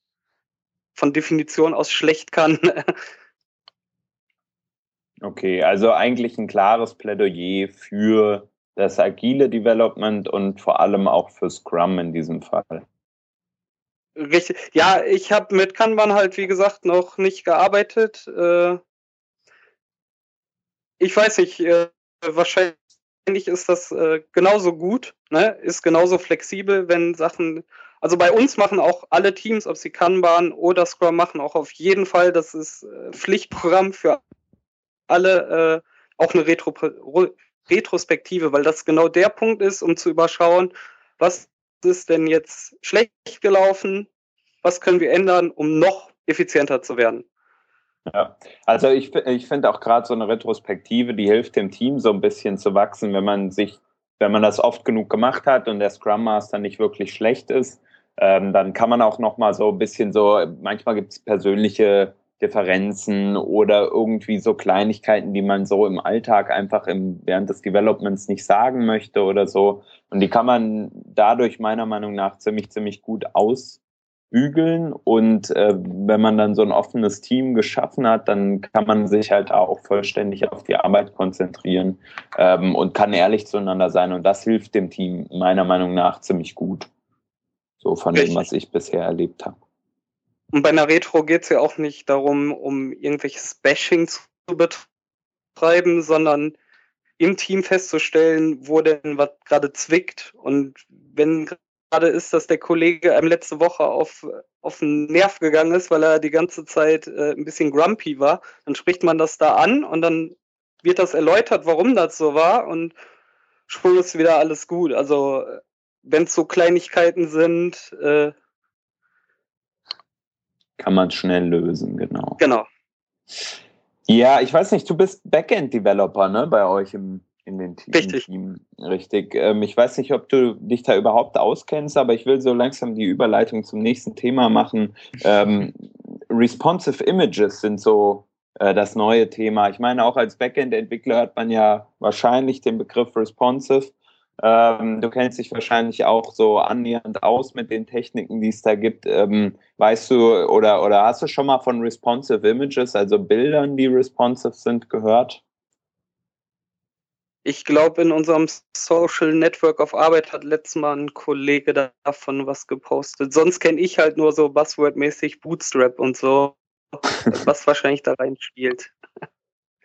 von Definition aus schlecht kann. (laughs) okay, also eigentlich ein klares Plädoyer für das agile Development und vor allem auch für Scrum in diesem Fall. Richtig. Ja, ich habe mit Kanban halt, wie gesagt, noch nicht gearbeitet. Äh, ich weiß nicht, äh, wahrscheinlich ist das äh, genauso gut, ne? ist genauso flexibel, wenn Sachen, also bei uns machen auch alle Teams, ob sie Kanban oder Scrum machen, auch auf jeden Fall, das ist Pflichtprogramm für alle, auch eine Retro Retrospektive, weil das genau der Punkt ist, um zu überschauen, was ist denn jetzt schlecht gelaufen, was können wir ändern, um noch effizienter zu werden. Ja, also ich, ich finde auch gerade so eine Retrospektive, die hilft dem Team so ein bisschen zu wachsen, wenn man sich, wenn man das oft genug gemacht hat und der Scrum Master nicht wirklich schlecht ist, ähm, dann kann man auch noch mal so ein bisschen so, manchmal gibt es persönliche Differenzen oder irgendwie so Kleinigkeiten, die man so im Alltag einfach im, während des Developments nicht sagen möchte oder so. Und die kann man dadurch meiner Meinung nach ziemlich, ziemlich gut aus, bügeln. Und äh, wenn man dann so ein offenes Team geschaffen hat, dann kann man sich halt auch vollständig auf die Arbeit konzentrieren ähm, und kann ehrlich zueinander sein. Und das hilft dem Team meiner Meinung nach ziemlich gut. So von dem, was ich bisher erlebt habe. Und bei einer Retro geht es ja auch nicht darum, um irgendwelches Bashing zu betreiben, sondern im Team festzustellen, wo denn was gerade zwickt. Und wenn gerade ist, dass der Kollege einem letzte Woche auf, auf den Nerv gegangen ist, weil er die ganze Zeit äh, ein bisschen grumpy war. Dann spricht man das da an und dann wird das erläutert, warum das so war und schon ist wieder alles gut. Also wenn es so Kleinigkeiten sind, äh, kann man schnell lösen, genau. Genau. Ja, ich weiß nicht, du bist Backend-Developer, ne, bei euch im in den Team. Richtig. Team. Richtig. Ähm, ich weiß nicht, ob du dich da überhaupt auskennst, aber ich will so langsam die Überleitung zum nächsten Thema machen. Ähm, responsive Images sind so äh, das neue Thema. Ich meine, auch als Backend-Entwickler hat man ja wahrscheinlich den Begriff responsive. Ähm, du kennst dich wahrscheinlich auch so annähernd aus mit den Techniken, die es da gibt. Ähm, weißt du oder, oder hast du schon mal von responsive Images, also Bildern, die responsive sind, gehört? Ich glaube, in unserem Social Network of Arbeit hat letztes Mal ein Kollege davon was gepostet. Sonst kenne ich halt nur so Buzzword-mäßig Bootstrap und so, (laughs) was wahrscheinlich da reinspielt.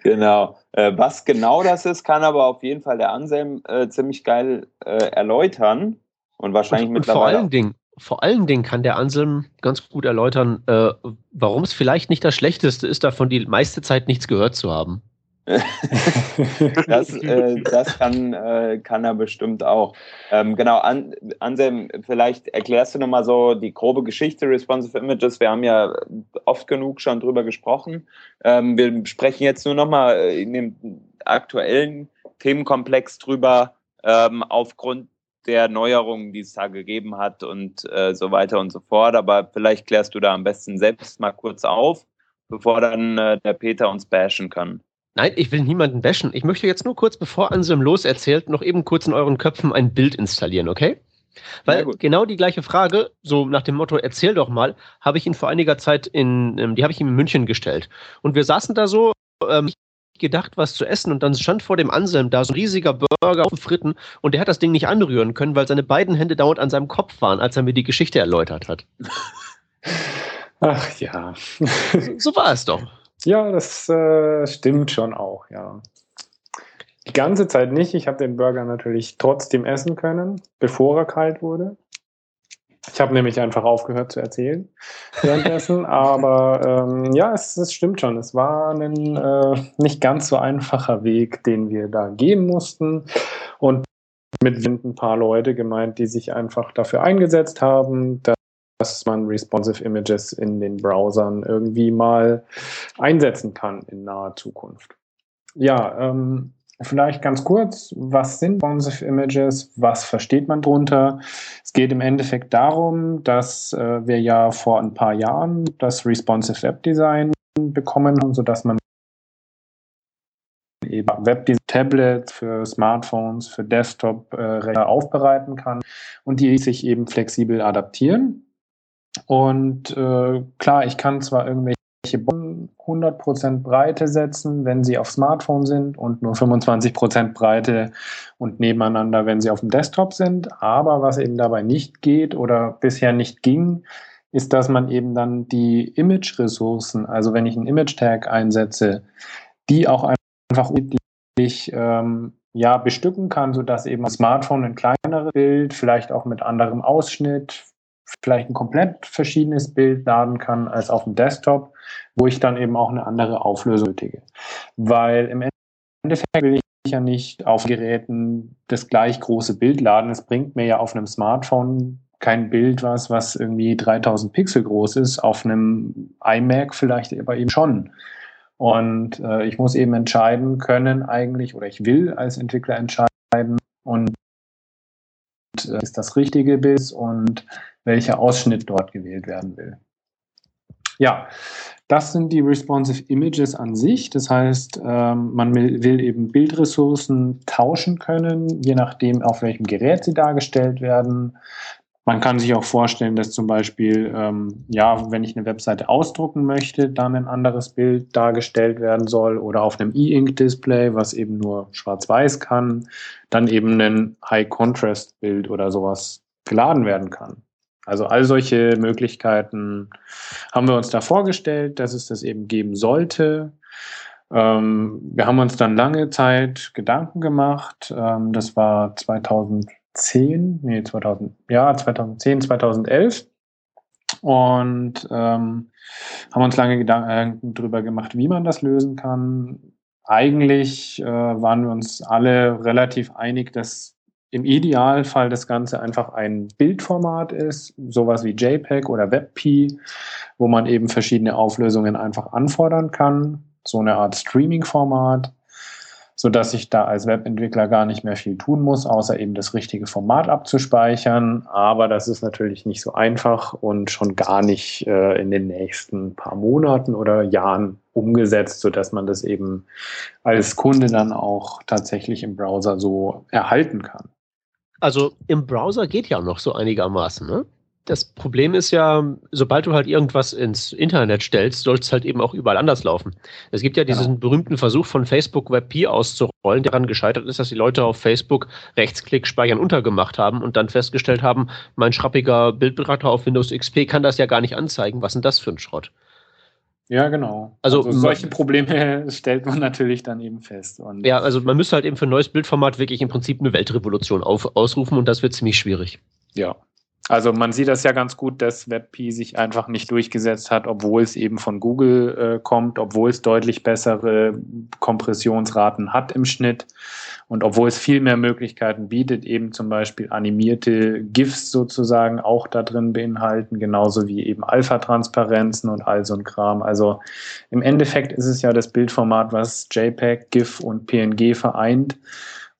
Genau. Äh, was genau das ist, kann aber auf jeden Fall der Anselm äh, ziemlich geil äh, erläutern. Und wahrscheinlich und, mittlerweile. Und vor allen Dingen, vor allen Dingen kann der Anselm ganz gut erläutern, äh, warum es vielleicht nicht das Schlechteste ist, davon die meiste Zeit nichts gehört zu haben. (laughs) das, äh, das kann, äh, kann er bestimmt auch. Ähm, genau, An Anselm, vielleicht erklärst du nochmal so die grobe Geschichte Responsive Images. Wir haben ja oft genug schon drüber gesprochen. Ähm, wir sprechen jetzt nur nochmal in dem aktuellen Themenkomplex drüber, ähm, aufgrund der Neuerungen, die es da gegeben hat und äh, so weiter und so fort. Aber vielleicht klärst du da am besten selbst mal kurz auf, bevor dann äh, der Peter uns bashen kann. Nein, ich will niemanden bashen. Ich möchte jetzt nur kurz, bevor Anselm loserzählt, noch eben kurz in euren Köpfen ein Bild installieren, okay? Weil genau die gleiche Frage, so nach dem Motto, erzähl doch mal, habe ich ihn vor einiger Zeit in, ähm, die habe ich ihm in München gestellt. Und wir saßen da so, ähm, gedacht, was zu essen und dann stand vor dem Anselm da so ein riesiger Burger auf Fritten und der hat das Ding nicht anrühren können, weil seine beiden Hände dauernd an seinem Kopf waren, als er mir die Geschichte erläutert hat. (laughs) Ach ja. so, so war es doch. Ja, das äh, stimmt schon auch, ja. Die ganze Zeit nicht. Ich habe den Burger natürlich trotzdem essen können, bevor er kalt wurde. Ich habe nämlich einfach aufgehört zu erzählen währenddessen. (laughs) Aber ähm, ja, es, es, stimmt schon. Es war ein äh, nicht ganz so einfacher Weg, den wir da gehen mussten. Und mit ein paar Leute gemeint, die sich einfach dafür eingesetzt haben, dass dass man responsive Images in den Browsern irgendwie mal einsetzen kann in naher Zukunft. Ja, ähm, vielleicht ganz kurz, was sind responsive Images? Was versteht man drunter? Es geht im Endeffekt darum, dass äh, wir ja vor ein paar Jahren das responsive Web Design bekommen haben, sodass man eben Webdesign, Tablets, für Smartphones, für Desktop-Rechner äh, aufbereiten kann und die sich eben flexibel adaptieren. Und äh, klar, ich kann zwar irgendwelche 100% Breite setzen, wenn sie auf Smartphone sind und nur 25% Breite und nebeneinander, wenn sie auf dem Desktop sind. Aber was eben dabei nicht geht oder bisher nicht ging, ist, dass man eben dann die Image-Ressourcen, also wenn ich einen Image-Tag einsetze, die auch einfach unterschiedlich ähm, ja, bestücken kann, sodass eben ein Smartphone ein kleineres Bild, vielleicht auch mit anderem Ausschnitt, vielleicht ein komplett verschiedenes Bild laden kann als auf dem Desktop, wo ich dann eben auch eine andere Auflösung nötige. Weil im Endeffekt will ich ja nicht auf Geräten das gleich große Bild laden. Es bringt mir ja auf einem Smartphone kein Bild was, was irgendwie 3000 Pixel groß ist, auf einem iMac vielleicht aber eben schon. Und äh, ich muss eben entscheiden können eigentlich, oder ich will als Entwickler entscheiden und äh, ist das richtige Bild und welcher Ausschnitt dort gewählt werden will. Ja, das sind die responsive Images an sich. Das heißt, ähm, man will eben Bildressourcen tauschen können, je nachdem, auf welchem Gerät sie dargestellt werden. Man kann sich auch vorstellen, dass zum Beispiel, ähm, ja, wenn ich eine Webseite ausdrucken möchte, dann ein anderes Bild dargestellt werden soll oder auf einem E-Ink-Display, was eben nur schwarz-weiß kann, dann eben ein High-Contrast-Bild oder sowas geladen werden kann. Also all solche Möglichkeiten haben wir uns da vorgestellt, dass es das eben geben sollte. Ähm, wir haben uns dann lange Zeit Gedanken gemacht. Ähm, das war 2010, nee, 2000, ja, 2010, 2011. Und ähm, haben uns lange Gedanken darüber gemacht, wie man das lösen kann. Eigentlich äh, waren wir uns alle relativ einig, dass im Idealfall das Ganze einfach ein Bildformat ist, sowas wie JPEG oder WebP, wo man eben verschiedene Auflösungen einfach anfordern kann, so eine Art Streaming-Format, so dass ich da als Webentwickler gar nicht mehr viel tun muss, außer eben das richtige Format abzuspeichern. Aber das ist natürlich nicht so einfach und schon gar nicht äh, in den nächsten paar Monaten oder Jahren umgesetzt, so dass man das eben als Kunde dann auch tatsächlich im Browser so erhalten kann. Also im Browser geht ja noch so einigermaßen, ne? das Problem ist ja, sobald du halt irgendwas ins Internet stellst, soll es halt eben auch überall anders laufen. Es gibt ja diesen genau. berühmten Versuch von Facebook WebP auszurollen, der daran gescheitert ist, dass die Leute auf Facebook Rechtsklick speichern untergemacht haben und dann festgestellt haben, mein schrappiger Bildberater auf Windows XP kann das ja gar nicht anzeigen. Was ist denn das für ein Schrott? Ja, genau. Also, also solche Probleme (laughs) stellt man natürlich dann eben fest. Und ja, also man müsste halt eben für ein neues Bildformat wirklich im Prinzip eine Weltrevolution auf, ausrufen und das wird ziemlich schwierig. Ja, also man sieht das ja ganz gut, dass WebP sich einfach nicht durchgesetzt hat, obwohl es eben von Google äh, kommt, obwohl es deutlich bessere Kompressionsraten hat im Schnitt und obwohl es viel mehr Möglichkeiten bietet, eben zum Beispiel animierte GIFs sozusagen auch da drin beinhalten, genauso wie eben Alpha-Transparenzen und all so ein Kram. Also im Endeffekt ist es ja das Bildformat, was JPEG, GIF und PNG vereint.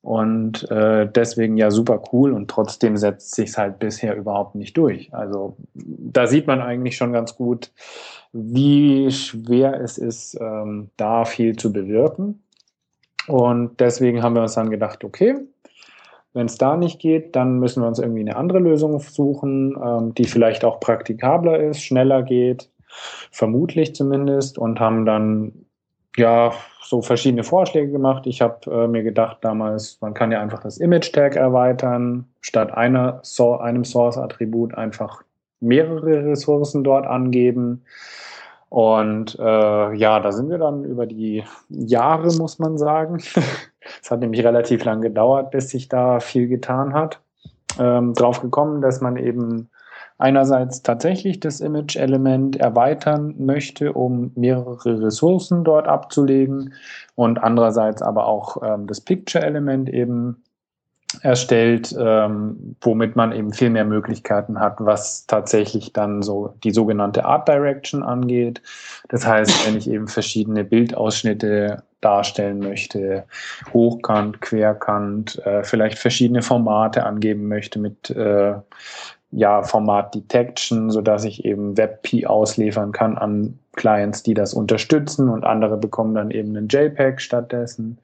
Und äh, deswegen ja super cool und trotzdem setzt sich halt bisher überhaupt nicht durch. Also da sieht man eigentlich schon ganz gut, wie schwer es ist, ähm, da viel zu bewirken. Und deswegen haben wir uns dann gedacht, okay, wenn es da nicht geht, dann müssen wir uns irgendwie eine andere Lösung suchen, ähm, die vielleicht auch praktikabler ist, schneller geht, vermutlich zumindest, und haben dann ja, so verschiedene Vorschläge gemacht. Ich habe äh, mir gedacht damals, man kann ja einfach das Image-Tag erweitern, statt einer, so, einem Source-Attribut einfach mehrere Ressourcen dort angeben. Und äh, ja, da sind wir dann über die Jahre, muss man sagen. (laughs) Es hat nämlich relativ lang gedauert, bis sich da viel getan hat. Ähm, drauf gekommen, dass man eben einerseits tatsächlich das Image-Element erweitern möchte, um mehrere Ressourcen dort abzulegen und andererseits aber auch ähm, das Picture-Element eben erstellt, ähm, womit man eben viel mehr Möglichkeiten hat, was tatsächlich dann so die sogenannte Art Direction angeht. Das heißt, wenn ich eben verschiedene Bildausschnitte darstellen möchte, hochkant, querkant, äh, vielleicht verschiedene Formate angeben möchte mit äh, ja, Format Detection, so dass ich eben WebP ausliefern kann an Clients, die das unterstützen und andere bekommen dann eben einen JPEG stattdessen.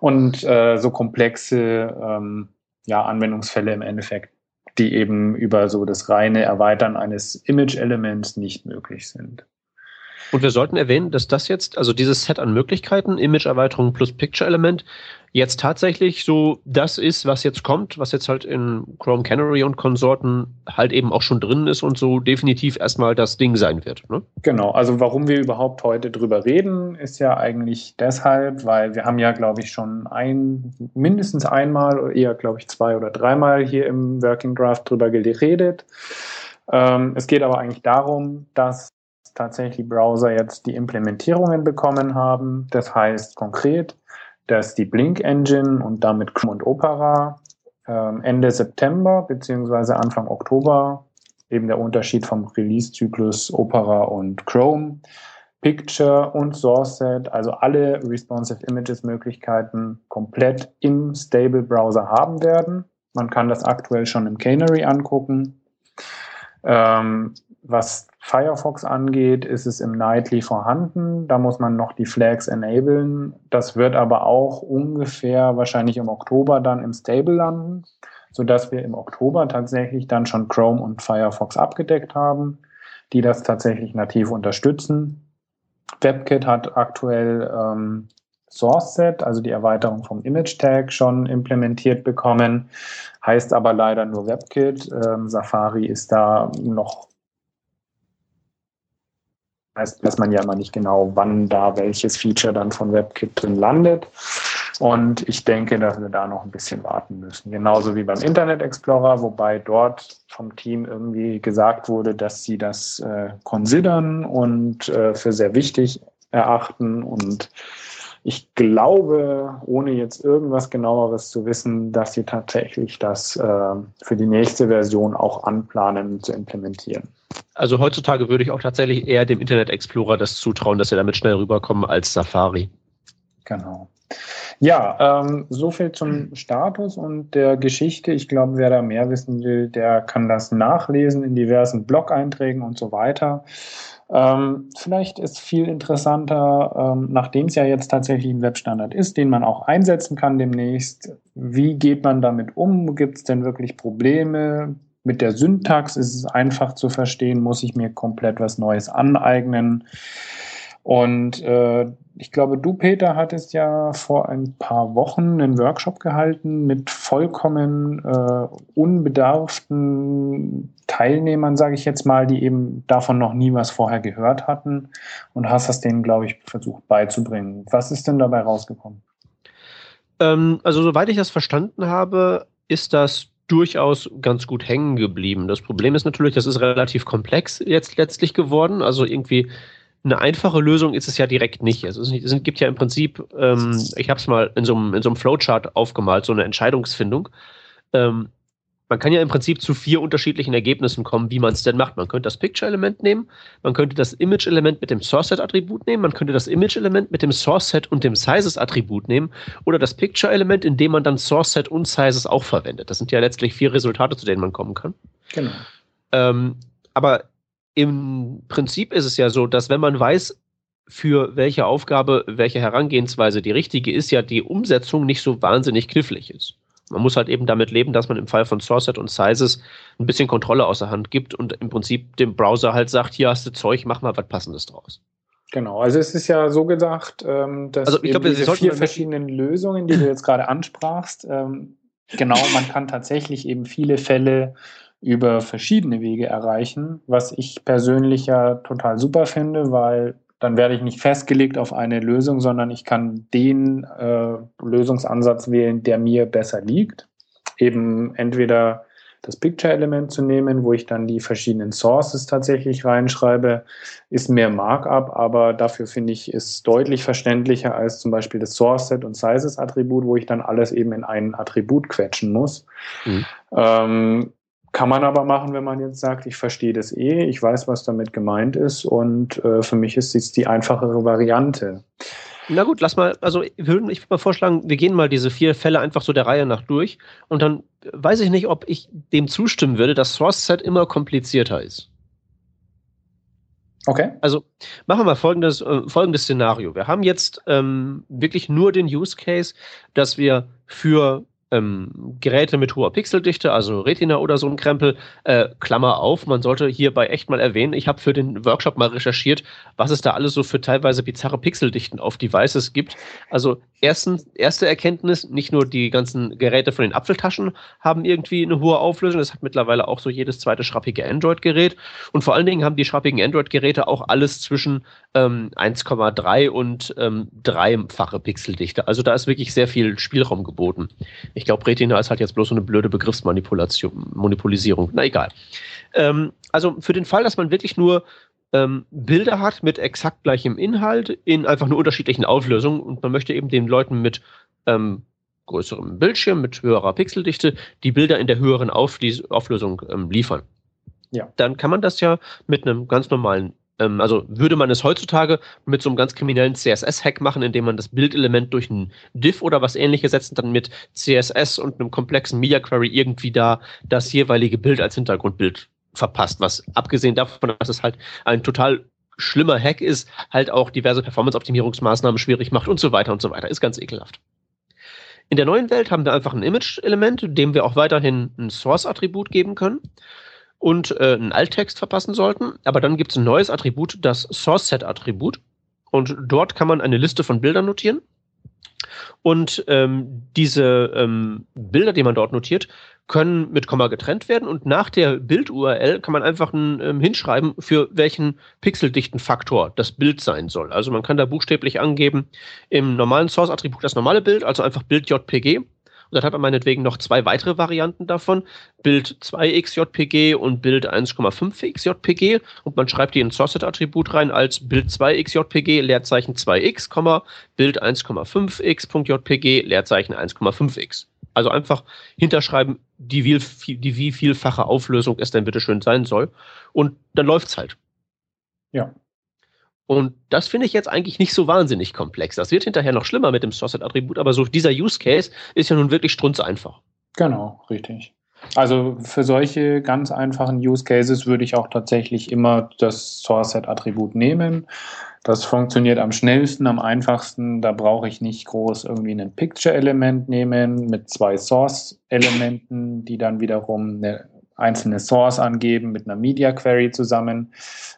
Und äh, so komplexe ähm, ja, Anwendungsfälle im Endeffekt, die eben über so das reine Erweitern eines Image-Elements nicht möglich sind. Und wir sollten erwähnen, dass das jetzt, also dieses Set an Möglichkeiten, Image-Erweiterung plus Picture-Element, jetzt tatsächlich so das ist, was jetzt kommt, was jetzt halt in Chrome Canary und Konsorten halt eben auch schon drin ist und so definitiv erstmal das Ding sein wird. Ne? Genau, also warum wir überhaupt heute drüber reden, ist ja eigentlich deshalb, weil wir haben ja, glaube ich, schon ein, mindestens einmal, eher, glaube ich, zwei oder dreimal hier im Working Draft drüber geredet. Ähm, es geht aber eigentlich darum, dass tatsächlich Browser jetzt die Implementierungen bekommen haben. Das heißt konkret, dass die Blink Engine und damit Chrome und Opera ähm, Ende September bzw. Anfang Oktober, eben der Unterschied vom Release-Zyklus Opera und Chrome, Picture und SourceSet, also alle Responsive Images Möglichkeiten komplett im Stable Browser haben werden. Man kann das aktuell schon im Canary angucken. Ähm, was Firefox angeht, ist es im Nightly vorhanden. Da muss man noch die Flags enablen. Das wird aber auch ungefähr wahrscheinlich im Oktober dann im Stable landen, sodass wir im Oktober tatsächlich dann schon Chrome und Firefox abgedeckt haben, die das tatsächlich nativ unterstützen. WebKit hat aktuell ähm, SourceSet, also die Erweiterung vom Image Tag, schon implementiert bekommen. Heißt aber leider nur WebKit. Ähm, Safari ist da noch heißt, weiß man ja immer nicht genau, wann da welches Feature dann von WebKit drin landet. Und ich denke, dass wir da noch ein bisschen warten müssen. Genauso wie beim Internet Explorer, wobei dort vom Team irgendwie gesagt wurde, dass sie das äh, considern und äh, für sehr wichtig erachten. Und ich glaube, ohne jetzt irgendwas genaueres zu wissen, dass sie tatsächlich das äh, für die nächste Version auch anplanen zu implementieren. Also heutzutage würde ich auch tatsächlich eher dem Internet Explorer das zutrauen, dass wir damit schnell rüberkommen als Safari. Genau. Ja, ähm, so viel zum Status und der Geschichte. Ich glaube, wer da mehr wissen will, der kann das nachlesen in diversen Blog-Einträgen und so weiter. Ähm, vielleicht ist viel interessanter, ähm, nachdem es ja jetzt tatsächlich ein Webstandard ist, den man auch einsetzen kann demnächst. Wie geht man damit um? Gibt es denn wirklich Probleme? mit der Syntax ist es einfach zu verstehen, muss ich mir komplett was Neues aneignen. Und äh, ich glaube, du, Peter, hattest ja vor ein paar Wochen einen Workshop gehalten mit vollkommen äh, unbedarften Teilnehmern, sage ich jetzt mal, die eben davon noch nie was vorher gehört hatten und hast das denen, glaube ich, versucht beizubringen. Was ist denn dabei rausgekommen? Ähm, also, soweit ich das verstanden habe, ist das durchaus ganz gut hängen geblieben. Das Problem ist natürlich, das ist relativ komplex jetzt letztlich geworden. Also irgendwie eine einfache Lösung ist es ja direkt nicht. Also es, gibt ja im Prinzip, ähm, ich habe es mal in so, einem, in so einem Flowchart aufgemalt, so eine Entscheidungsfindung. Ähm, man kann ja im Prinzip zu vier unterschiedlichen Ergebnissen kommen, wie man es denn macht. Man könnte das Picture-Element nehmen, man könnte das Image-Element mit dem Source-Set-Attribut nehmen, man könnte das Image-Element mit dem Source-Set und dem Sizes-Attribut nehmen oder das Picture-Element, in dem man dann Source-Set und Sizes auch verwendet. Das sind ja letztlich vier Resultate, zu denen man kommen kann. Genau. Ähm, aber im Prinzip ist es ja so, dass wenn man weiß, für welche Aufgabe, welche Herangehensweise die richtige ist, ja die Umsetzung nicht so wahnsinnig knifflig ist. Man muss halt eben damit leben, dass man im Fall von Sourceset und Sizes ein bisschen Kontrolle außer Hand gibt und im Prinzip dem Browser halt sagt, hier hast du Zeug, mach mal was Passendes draus. Genau, also es ist ja so gedacht, ähm, dass also ich glaube, diese vier verschiedenen Lösungen, die du jetzt gerade ansprachst, ähm, genau, man kann tatsächlich eben viele Fälle über verschiedene Wege erreichen, was ich persönlich ja total super finde, weil dann werde ich nicht festgelegt auf eine Lösung, sondern ich kann den äh, Lösungsansatz wählen, der mir besser liegt. Eben entweder das Picture-Element zu nehmen, wo ich dann die verschiedenen Sources tatsächlich reinschreibe, ist mehr Markup, aber dafür finde ich, ist deutlich verständlicher als zum Beispiel das Source-Set und Sizes-Attribut, wo ich dann alles eben in ein Attribut quetschen muss. Mhm. Ähm, kann man aber machen, wenn man jetzt sagt, ich verstehe das eh, ich weiß, was damit gemeint ist und äh, für mich ist es die einfachere Variante. Na gut, lass mal, also ich würde mal vorschlagen, wir gehen mal diese vier Fälle einfach so der Reihe nach durch und dann weiß ich nicht, ob ich dem zustimmen würde, dass Source Set immer komplizierter ist. Okay. Also machen wir mal folgendes, äh, folgendes Szenario. Wir haben jetzt ähm, wirklich nur den Use Case, dass wir für ähm, Geräte mit hoher Pixeldichte, also Retina oder so ein Krempel, äh, Klammer auf. Man sollte hierbei echt mal erwähnen, ich habe für den Workshop mal recherchiert, was es da alles so für teilweise bizarre Pixeldichten auf Devices gibt. Also erstens, erste Erkenntnis, nicht nur die ganzen Geräte von den Apfeltaschen haben irgendwie eine hohe Auflösung, das hat mittlerweile auch so jedes zweite schrappige Android-Gerät. Und vor allen Dingen haben die schrappigen Android-Geräte auch alles zwischen ähm, 1,3 und ähm, dreifache Pixeldichte. Also da ist wirklich sehr viel Spielraum geboten. Ich glaube, Retina ist halt jetzt bloß so eine blöde Begriffsmanipulation, Monopolisierung. Na egal. Ähm, also für den Fall, dass man wirklich nur ähm, Bilder hat mit exakt gleichem Inhalt in einfach nur unterschiedlichen Auflösungen und man möchte eben den Leuten mit ähm, größerem Bildschirm, mit höherer Pixeldichte die Bilder in der höheren Auflösung ähm, liefern. Ja. Dann kann man das ja mit einem ganz normalen ähm, also würde man es heutzutage mit so einem ganz kriminellen CSS-Hack machen, indem man das Bildelement durch ein Div oder was ähnliches setzt und dann mit CSS und einem komplexen Media Query irgendwie da das jeweilige Bild als Hintergrundbild verpasst, was abgesehen davon, dass es halt ein total schlimmer Hack ist, halt auch diverse Performance-Optimierungsmaßnahmen schwierig macht und so weiter und so weiter. Ist ganz ekelhaft. In der neuen Welt haben wir einfach ein Image-Element, dem wir auch weiterhin ein Source-Attribut geben können und äh, einen Alttext verpassen sollten. Aber dann gibt es ein neues Attribut, das Source-Set-Attribut. Und dort kann man eine Liste von Bildern notieren. Und ähm, diese ähm, Bilder, die man dort notiert, können mit Komma getrennt werden und nach der Bild-URL kann man einfach ein, ähm, hinschreiben, für welchen Pixeldichtenfaktor das Bild sein soll. Also man kann da buchstäblich angeben im normalen Source-Attribut das normale Bild, also einfach Bild JPG und dann hat man meinetwegen noch zwei weitere Varianten davon, Bild 2xjpg und Bild 1,5xjpg und man schreibt die in Source-Attribut rein als Bild 2xjpg, Leerzeichen 2x, Bild 1,5x.jpg, Leerzeichen 1,5x. Also einfach hinterschreiben, die, wie, die wie vielfache Auflösung es denn bitte schön sein soll. Und dann läuft's halt. Ja. Und das finde ich jetzt eigentlich nicht so wahnsinnig komplex. Das wird hinterher noch schlimmer mit dem Source-Attribut, aber so dieser Use Case ist ja nun wirklich strunzeinfach. Genau, richtig. Also für solche ganz einfachen Use Cases würde ich auch tatsächlich immer das Source-Set-Attribut nehmen. Das funktioniert am schnellsten, am einfachsten. Da brauche ich nicht groß irgendwie ein Picture-Element nehmen mit zwei Source-Elementen, die dann wiederum eine einzelne Source angeben mit einer Media Query zusammen.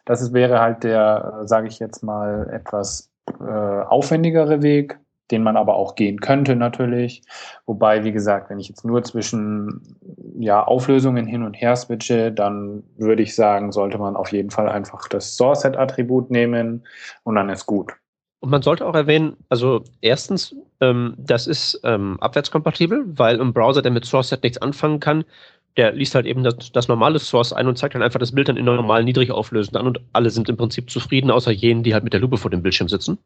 Das ist, wäre halt der, sage ich jetzt mal, etwas äh, aufwendigere Weg, den man aber auch gehen könnte natürlich. Wobei, wie gesagt, wenn ich jetzt nur zwischen ja, Auflösungen hin und her switche, dann würde ich sagen, sollte man auf jeden Fall einfach das Source-Set-Attribut nehmen und dann ist gut. Und man sollte auch erwähnen, also erstens, ähm, das ist ähm, abwärtskompatibel, weil im Browser, der mit SourceSet nichts anfangen kann, der liest halt eben das, das, normale Source ein und zeigt dann einfach das Bild dann in normal niedrig auflösend an und alle sind im Prinzip zufrieden, außer jenen, die halt mit der Lupe vor dem Bildschirm sitzen.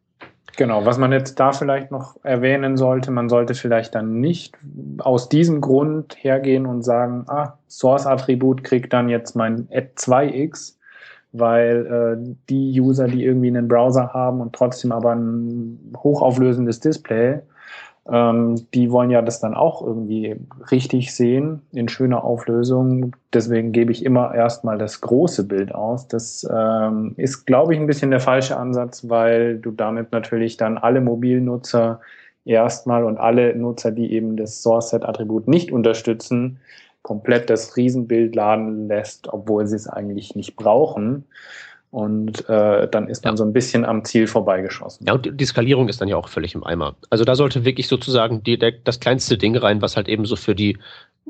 Genau, was man jetzt da vielleicht noch erwähnen sollte, man sollte vielleicht dann nicht aus diesem Grund hergehen und sagen, ah, Source-Attribut kriegt dann jetzt mein Add 2x, weil äh, die User, die irgendwie einen Browser haben und trotzdem aber ein hochauflösendes Display, ähm, die wollen ja das dann auch irgendwie richtig sehen in schöner Auflösung. Deswegen gebe ich immer erstmal das große Bild aus. Das ähm, ist, glaube ich, ein bisschen der falsche Ansatz, weil du damit natürlich dann alle Mobilnutzer erstmal und alle Nutzer, die eben das Source-Set-Attribut nicht unterstützen, komplett das Riesenbild laden lässt, obwohl sie es eigentlich nicht brauchen. Und äh, dann ist man ja. so ein bisschen am Ziel vorbeigeschossen. Ja, und die Skalierung ist dann ja auch völlig im Eimer. Also da sollte wirklich sozusagen die, der, das kleinste Ding rein, was halt eben so für die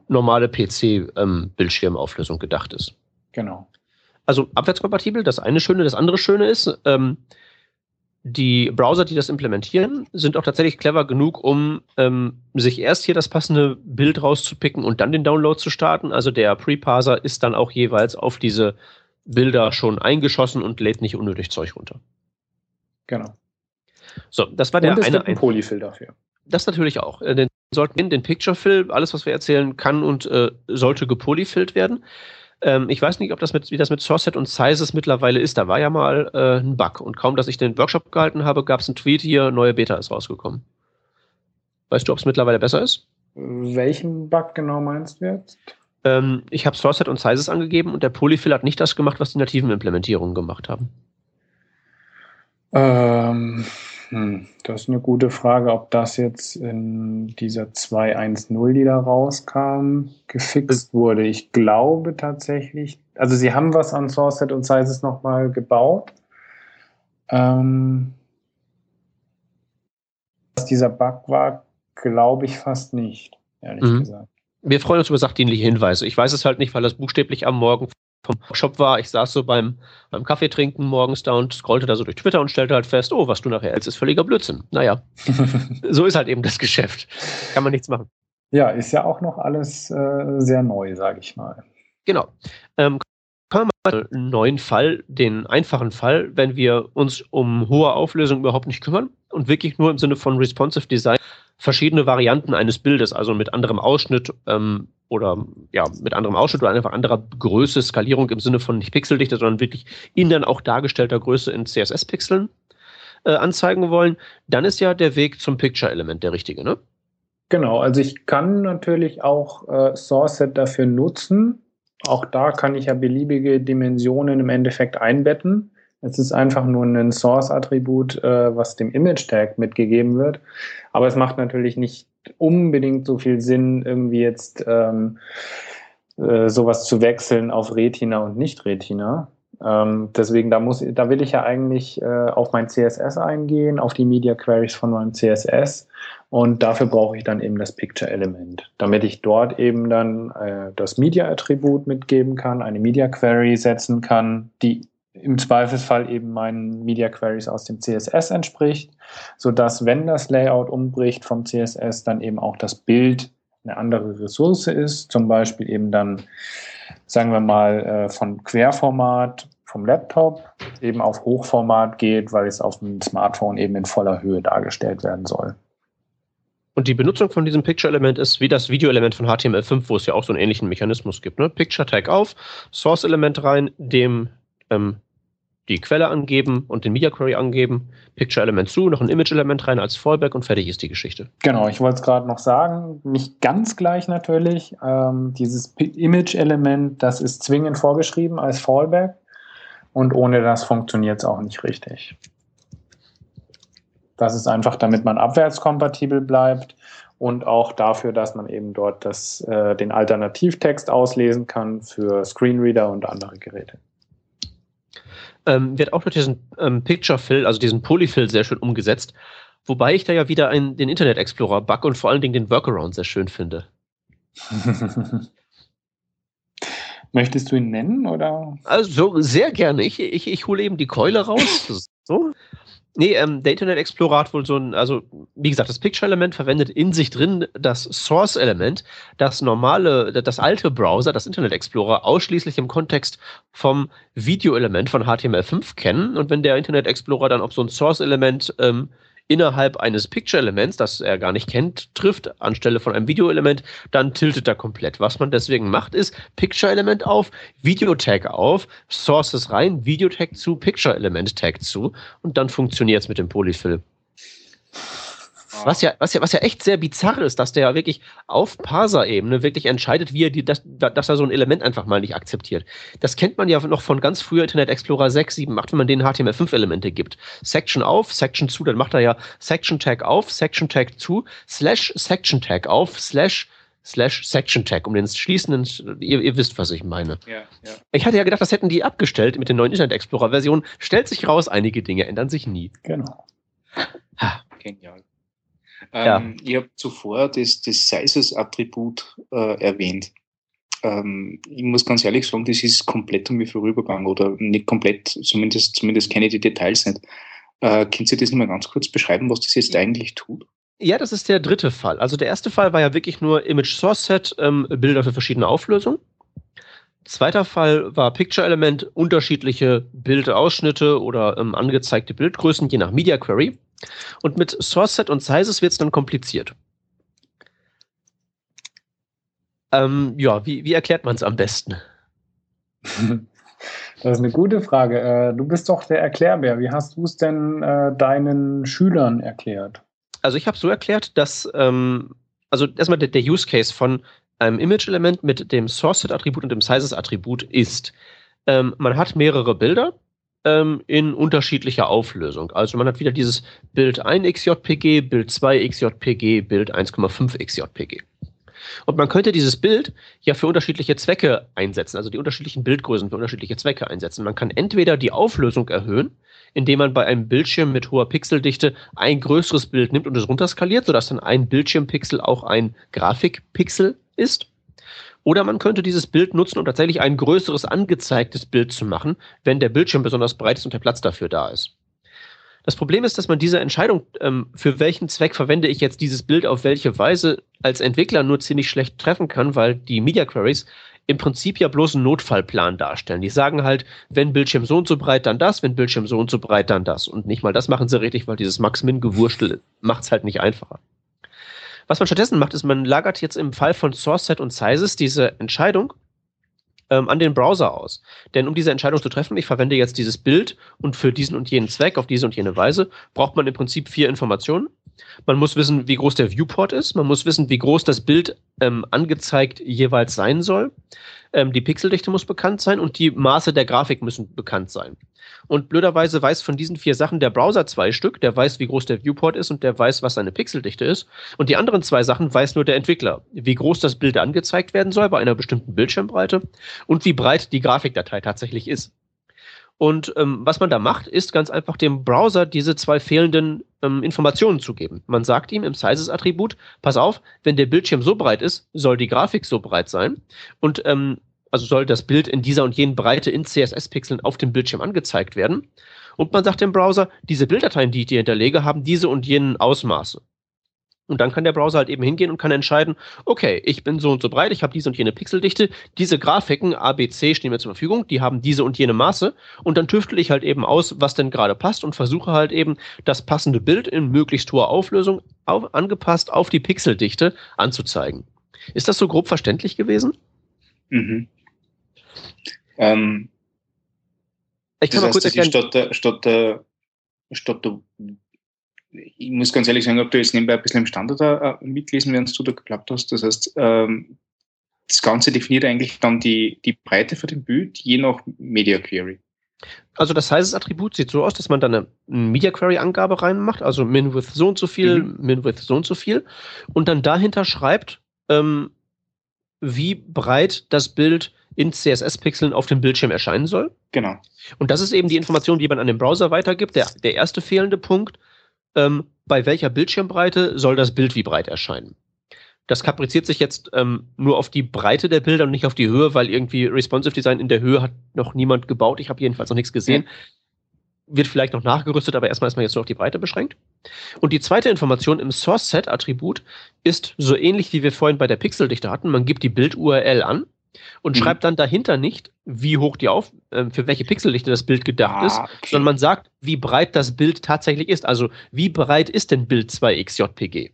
normale PC-Bildschirmauflösung ähm, gedacht ist. Genau. Also abwärtskompatibel, das eine Schöne. Das andere Schöne ist, ähm, die Browser, die das implementieren, sind auch tatsächlich clever genug, um ähm, sich erst hier das passende Bild rauszupicken und dann den Download zu starten. Also der Preparser ist dann auch jeweils auf diese Bilder schon eingeschossen und lädt nicht unnötig Zeug runter. Genau. So, das war der und es eine. Gibt ein Polyfill dafür. Das natürlich auch. Äh, den sollten den Picture Fill, alles was wir erzählen, kann und äh, sollte gepolyfillt werden. Ähm, ich weiß nicht, ob das mit, wie das mit Sourceset und Sizes mittlerweile ist. Da war ja mal äh, ein Bug. Und kaum, dass ich den Workshop gehalten habe, gab es einen Tweet hier, neue Beta ist rausgekommen. Weißt du, ob es mittlerweile besser ist? Welchen Bug genau meinst du jetzt? Ähm, ich habe Sourceset und Sizes angegeben und der Polyfill hat nicht das gemacht, was die nativen Implementierungen gemacht haben. Ähm, hm, das ist eine gute Frage, ob das jetzt in dieser 2.1.0, die da rauskam, gefixt wurde. Ich glaube tatsächlich, also sie haben was an Sourceset und Sizes nochmal gebaut. Ähm, was dieser Bug war, glaube ich fast nicht, ehrlich mhm. gesagt. Wir freuen uns über sachdienliche Hinweise. Ich weiß es halt nicht, weil das buchstäblich am Morgen vom Shop war. Ich saß so beim, beim Kaffee trinken morgens da und scrollte da so durch Twitter und stellte halt fest, oh, was du nachher hältst, ist völliger Blödsinn. Naja, (laughs) so ist halt eben das Geschäft. Kann man nichts machen. Ja, ist ja auch noch alles äh, sehr neu, sage ich mal. Genau. Ähm, kommen wir mal einen neuen Fall, den einfachen Fall, wenn wir uns um hohe Auflösung überhaupt nicht kümmern und wirklich nur im Sinne von responsive Design verschiedene Varianten eines Bildes, also mit anderem Ausschnitt ähm, oder ja, mit anderem Ausschnitt oder einfach anderer Größe, Skalierung im Sinne von nicht pixeldichter, sondern wirklich in dann auch dargestellter Größe in CSS-Pixeln äh, anzeigen wollen, dann ist ja der Weg zum Picture-Element der richtige, ne? Genau, also ich kann natürlich auch äh, SourceSet dafür nutzen. Auch da kann ich ja beliebige Dimensionen im Endeffekt einbetten. Es ist einfach nur ein Source-Attribut, äh, was dem Image-Tag mitgegeben wird. Aber es macht natürlich nicht unbedingt so viel Sinn, irgendwie jetzt ähm, äh, sowas zu wechseln auf Retina und nicht Retina. Ähm, deswegen, da muss, da will ich ja eigentlich äh, auf mein CSS eingehen, auf die Media Queries von meinem CSS. Und dafür brauche ich dann eben das Picture-Element, damit ich dort eben dann äh, das Media-Attribut mitgeben kann, eine Media Query setzen kann, die im Zweifelsfall eben meinen Media Queries aus dem CSS entspricht, so dass wenn das Layout umbricht vom CSS, dann eben auch das Bild eine andere Ressource ist, zum Beispiel eben dann, sagen wir mal, äh, von Querformat vom Laptop eben auf Hochformat geht, weil es auf dem Smartphone eben in voller Höhe dargestellt werden soll. Und die Benutzung von diesem Picture-Element ist wie das Video-Element von HTML5, wo es ja auch so einen ähnlichen Mechanismus gibt. Ne? Picture-Tag auf, Source-Element rein, dem ähm, die Quelle angeben und den Media Query angeben, Picture Element zu, noch ein Image Element rein als Fallback und fertig ist die Geschichte. Genau, ich wollte es gerade noch sagen, nicht ganz gleich natürlich. Ähm, dieses Image Element, das ist zwingend vorgeschrieben als Fallback und ohne das funktioniert es auch nicht richtig. Das ist einfach, damit man abwärtskompatibel bleibt und auch dafür, dass man eben dort das, äh, den Alternativtext auslesen kann für Screenreader und andere Geräte. Ähm, wird auch durch diesen ähm, Picture Fill, also diesen Polyfill, sehr schön umgesetzt. Wobei ich da ja wieder einen, den Internet Explorer Bug und vor allen Dingen den Workaround sehr schön finde. (laughs) Möchtest du ihn nennen oder? Also sehr gerne. Ich, ich, ich hole eben die Keule raus. (laughs) so. Nee, ähm, der Internet Explorer hat wohl so ein, also wie gesagt, das Picture-Element verwendet in sich drin das Source-Element, das normale, das alte Browser, das Internet Explorer, ausschließlich im Kontext vom Video-Element von HTML5 kennen. Und wenn der Internet Explorer dann auf so ein Source-Element ähm, innerhalb eines Picture-Elements, das er gar nicht kennt, trifft, anstelle von einem Video-Element, dann tiltet er komplett. Was man deswegen macht, ist Picture-Element auf, Video-Tag auf, Sources rein, Video-Tag zu, Picture-Element-Tag zu und dann funktioniert es mit dem Polyfill. Was ja, was, ja, was ja echt sehr bizarr ist, dass der ja wirklich auf Parser-Ebene wirklich entscheidet, wie er die, dass, dass er so ein Element einfach mal nicht akzeptiert. Das kennt man ja noch von ganz früher Internet Explorer 6, 7, 8, wenn man denen HTML5-Elemente gibt. Section auf, Section zu, dann macht er ja Section Tag auf, Section Tag zu, Slash Section Tag auf, Slash slash Section Tag, um den schließenden, ihr, ihr, wisst, was ich meine. Ja, ja. Ich hatte ja gedacht, das hätten die abgestellt mit den neuen Internet Explorer Versionen. Stellt sich raus, einige Dinge ändern sich nie. Genau. Ha. Genial. Ja. Ähm, ich habe zuvor das, das Sizes-Attribut äh, erwähnt. Ähm, ich muss ganz ehrlich sagen, das ist komplett um mich vorübergegangen oder nicht komplett, zumindest, zumindest kenne ich die Details nicht. Äh, können Sie das nochmal ganz kurz beschreiben, was das jetzt eigentlich tut? Ja, das ist der dritte Fall. Also der erste Fall war ja wirklich nur Image Source Set, ähm, Bilder für verschiedene Auflösungen. Zweiter Fall war Picture Element, unterschiedliche Bildausschnitte oder ähm, angezeigte Bildgrößen, je nach Media Query. Und mit Source Set und Sizes wird es dann kompliziert. Ähm, ja, wie, wie erklärt man es am besten? (laughs) Das ist eine gute Frage. Äh, du bist doch der Erklärbär. Wie hast du es denn äh, deinen Schülern erklärt? Also ich habe so erklärt, dass ähm, also erstmal der, der, Use Case von einem Image-Element mit dem Source-Set-Attribut und dem Sizes-Attribut ist, ähm, man hat mehrere Bilder ähm, in unterschiedlicher Auflösung. Also man hat wieder dieses Bild 1 XJPG, Bild 2 XJPG, Bild 1,5 XJPG. Und man könnte dieses Bild ja für unterschiedliche Zwecke einsetzen, also die unterschiedlichen Bildgrößen für unterschiedliche Zwecke einsetzen. Man kann entweder die Auflösung erhöhen, indem man bei einem Bildschirm mit hoher Pixeldichte ein größeres Bild nimmt und es runterskaliert, sodass dann ein Bildschirmpixel auch ein Grafikpixel ist. Oder man könnte dieses Bild nutzen, um tatsächlich ein größeres angezeigtes Bild zu machen, wenn der Bildschirm besonders breit ist und der Platz dafür da ist. Das Problem ist, dass man diese Entscheidung, ähm, für welchen Zweck verwende ich jetzt dieses Bild auf welche Weise, als Entwickler nur ziemlich schlecht treffen kann, weil die Media Queries im Prinzip ja bloß einen Notfallplan darstellen. Die sagen halt, wenn Bildschirm so und so breit, dann das, wenn Bildschirm so und so breit, dann das. Und nicht mal das machen sie richtig, weil dieses Max-Min-Gewurstel macht es halt nicht einfacher. Was man stattdessen macht, ist, man lagert jetzt im Fall von Source Set und Sizes diese Entscheidung ähm, an den Browser aus. Denn um diese Entscheidung zu treffen, ich verwende jetzt dieses Bild und für diesen und jenen Zweck auf diese und jene Weise, braucht man im Prinzip vier Informationen. Man muss wissen, wie groß der Viewport ist. Man muss wissen, wie groß das Bild ähm, angezeigt jeweils sein soll. Ähm, die Pixeldichte muss bekannt sein und die Maße der Grafik müssen bekannt sein. Und blöderweise weiß von diesen vier Sachen der Browser zwei Stück. Der weiß, wie groß der Viewport ist und der weiß, was seine Pixeldichte ist. Und die anderen zwei Sachen weiß nur der Entwickler. Wie groß das Bild angezeigt werden soll bei einer bestimmten Bildschirmbreite und wie breit die Grafikdatei tatsächlich ist. Und ähm, was man da macht, ist ganz einfach dem Browser diese zwei fehlenden ähm, Informationen zu geben. Man sagt ihm im Sizes-Attribut, pass auf, wenn der Bildschirm so breit ist, soll die Grafik so breit sein. Und ähm, also soll das Bild in dieser und jenen Breite in CSS-Pixeln auf dem Bildschirm angezeigt werden. Und man sagt dem Browser, diese Bilddateien, die ich dir hinterlege, haben diese und jenen Ausmaße. Und dann kann der Browser halt eben hingehen und kann entscheiden, okay, ich bin so und so breit, ich habe diese und jene Pixeldichte, diese Grafiken ABC stehen mir zur Verfügung, die haben diese und jene Maße und dann tüftel ich halt eben aus, was denn gerade passt und versuche halt eben das passende Bild in möglichst hoher Auflösung auf, angepasst auf die Pixeldichte anzuzeigen. Ist das so grob verständlich gewesen? Mhm. Ähm, ich kann mal kurz erklären. Statt der, statt der, statt der, ich muss ganz ehrlich sagen, ob du jetzt nebenbei ein bisschen im Standard äh, mitlesen, während du da geklappt hast. Das heißt, ähm, das Ganze definiert eigentlich dann die, die Breite für den Bild je nach Media Query. Also das Sizes-Attribut sieht so aus, dass man dann eine Media Query-Angabe reinmacht, also min with so und so viel, mhm. min with so und so viel, und dann dahinter schreibt, ähm, wie breit das Bild in CSS-Pixeln auf dem Bildschirm erscheinen soll. Genau. Und das ist eben die Information, die man an den Browser weitergibt. Der, der erste fehlende Punkt, ähm, bei welcher Bildschirmbreite soll das Bild wie breit erscheinen? Das kapriziert sich jetzt ähm, nur auf die Breite der Bilder und nicht auf die Höhe, weil irgendwie Responsive Design in der Höhe hat noch niemand gebaut. Ich habe jedenfalls noch nichts gesehen. Ja. Wird vielleicht noch nachgerüstet, aber erstmal ist man jetzt nur auf die Breite beschränkt. Und die zweite Information im Source-Set-Attribut ist so ähnlich, wie wir vorhin bei der Pixeldichte hatten. Man gibt die Bild-URL an und mhm. schreibt dann dahinter nicht, wie hoch die auf, äh, für welche Pixeldichte das Bild gedacht ah, ist, okay. sondern man sagt, wie breit das Bild tatsächlich ist. Also, wie breit ist denn Bild 2x JPG?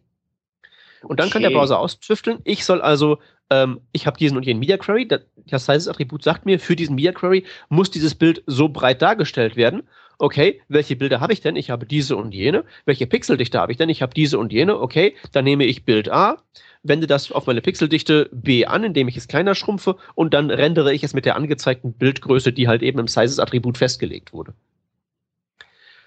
Und dann okay. kann der Browser austüfteln. Ich soll also, ähm, ich habe diesen und jenen Media Query. Das Sizes-Attribut sagt mir, für diesen Media Query muss dieses Bild so breit dargestellt werden. Okay, welche Bilder habe ich denn? Ich habe diese und jene. Welche Pixeldichte habe ich denn? Ich habe diese und jene. Okay, dann nehme ich Bild A, wende das auf meine Pixeldichte B an, indem ich es kleiner schrumpfe und dann rendere ich es mit der angezeigten Bildgröße, die halt eben im Sizes-Attribut festgelegt wurde.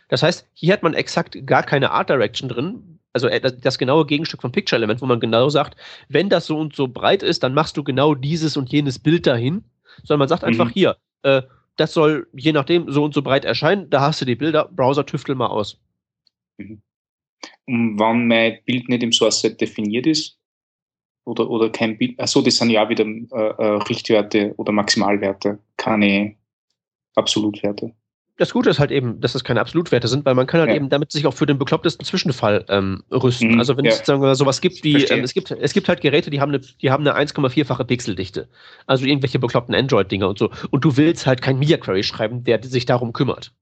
Das heißt, hier hat man exakt gar keine Art Direction drin, also äh, das, genaue Gegenstück vom Picture Element, wo man genau sagt, wenn das so und so breit ist, dann machst du genau dieses und jenes Bild dahin, sondern man sagt mhm. einfach hier, äh, das soll je nachdem so und so breit erscheinen, da hast du die Bilder, Browser tüftel mal aus. Mhm. Und wann mein Bild nicht im Source Set definiert ist, oder, oder kein Bild, achso, das sind ja wieder äh, äh, Richtwerte oder Maximalwerte, keine Absolutwerte das Gute ist halt eben, dass es keine Absolutwerte sind, weil man kann halt ja. eben damit sich auch für den beklopptesten Zwischenfall ähm, rüsten. Mhm, also wenn ja. es sagen wir, sowas gibt wie, ähm, es gibt, es gibt halt Geräte, die haben eine, die haben eine 1,4-fache Pixeldichte. Also irgendwelche bekloppten Android-Dinger und so. Und du willst halt kein Media Query schreiben, der sich darum kümmert.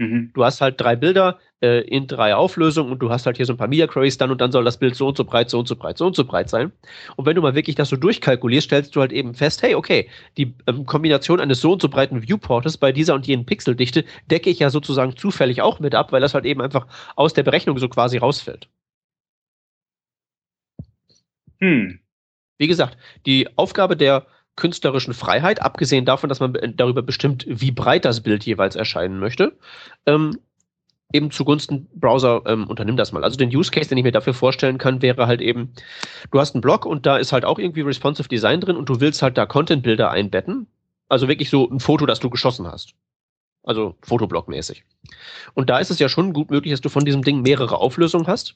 Mhm. Du hast halt drei Bilder äh, in drei Auflösungen und du hast halt hier so ein paar Media Queries dann und dann soll das Bild so und so breit, so und so breit, so und so breit sein. Und wenn du mal wirklich das so durchkalkulierst, stellst du halt eben fest, hey, okay, die ähm, Kombination eines so und so breiten Viewportes bei dieser und jenen Pixeldichte decke ich ja sozusagen zufällig auch mit ab, weil das halt eben einfach aus der Berechnung so quasi rausfällt. Hm. Wie gesagt, die Aufgabe der künstlerischen Freiheit, abgesehen davon, dass man darüber bestimmt, wie breit das Bild jeweils erscheinen möchte, ähm, eben zugunsten Browser ähm, unternimm das mal. Also den Use Case, den ich mir dafür vorstellen kann, wäre halt eben, du hast einen Blog und da ist halt auch irgendwie responsive Design drin und du willst halt da Content-Bilder einbetten. Also wirklich so ein Foto, das du geschossen hast. Also Fotoblock-mäßig. Und da ist es ja schon gut möglich, dass du von diesem Ding mehrere Auflösungen hast.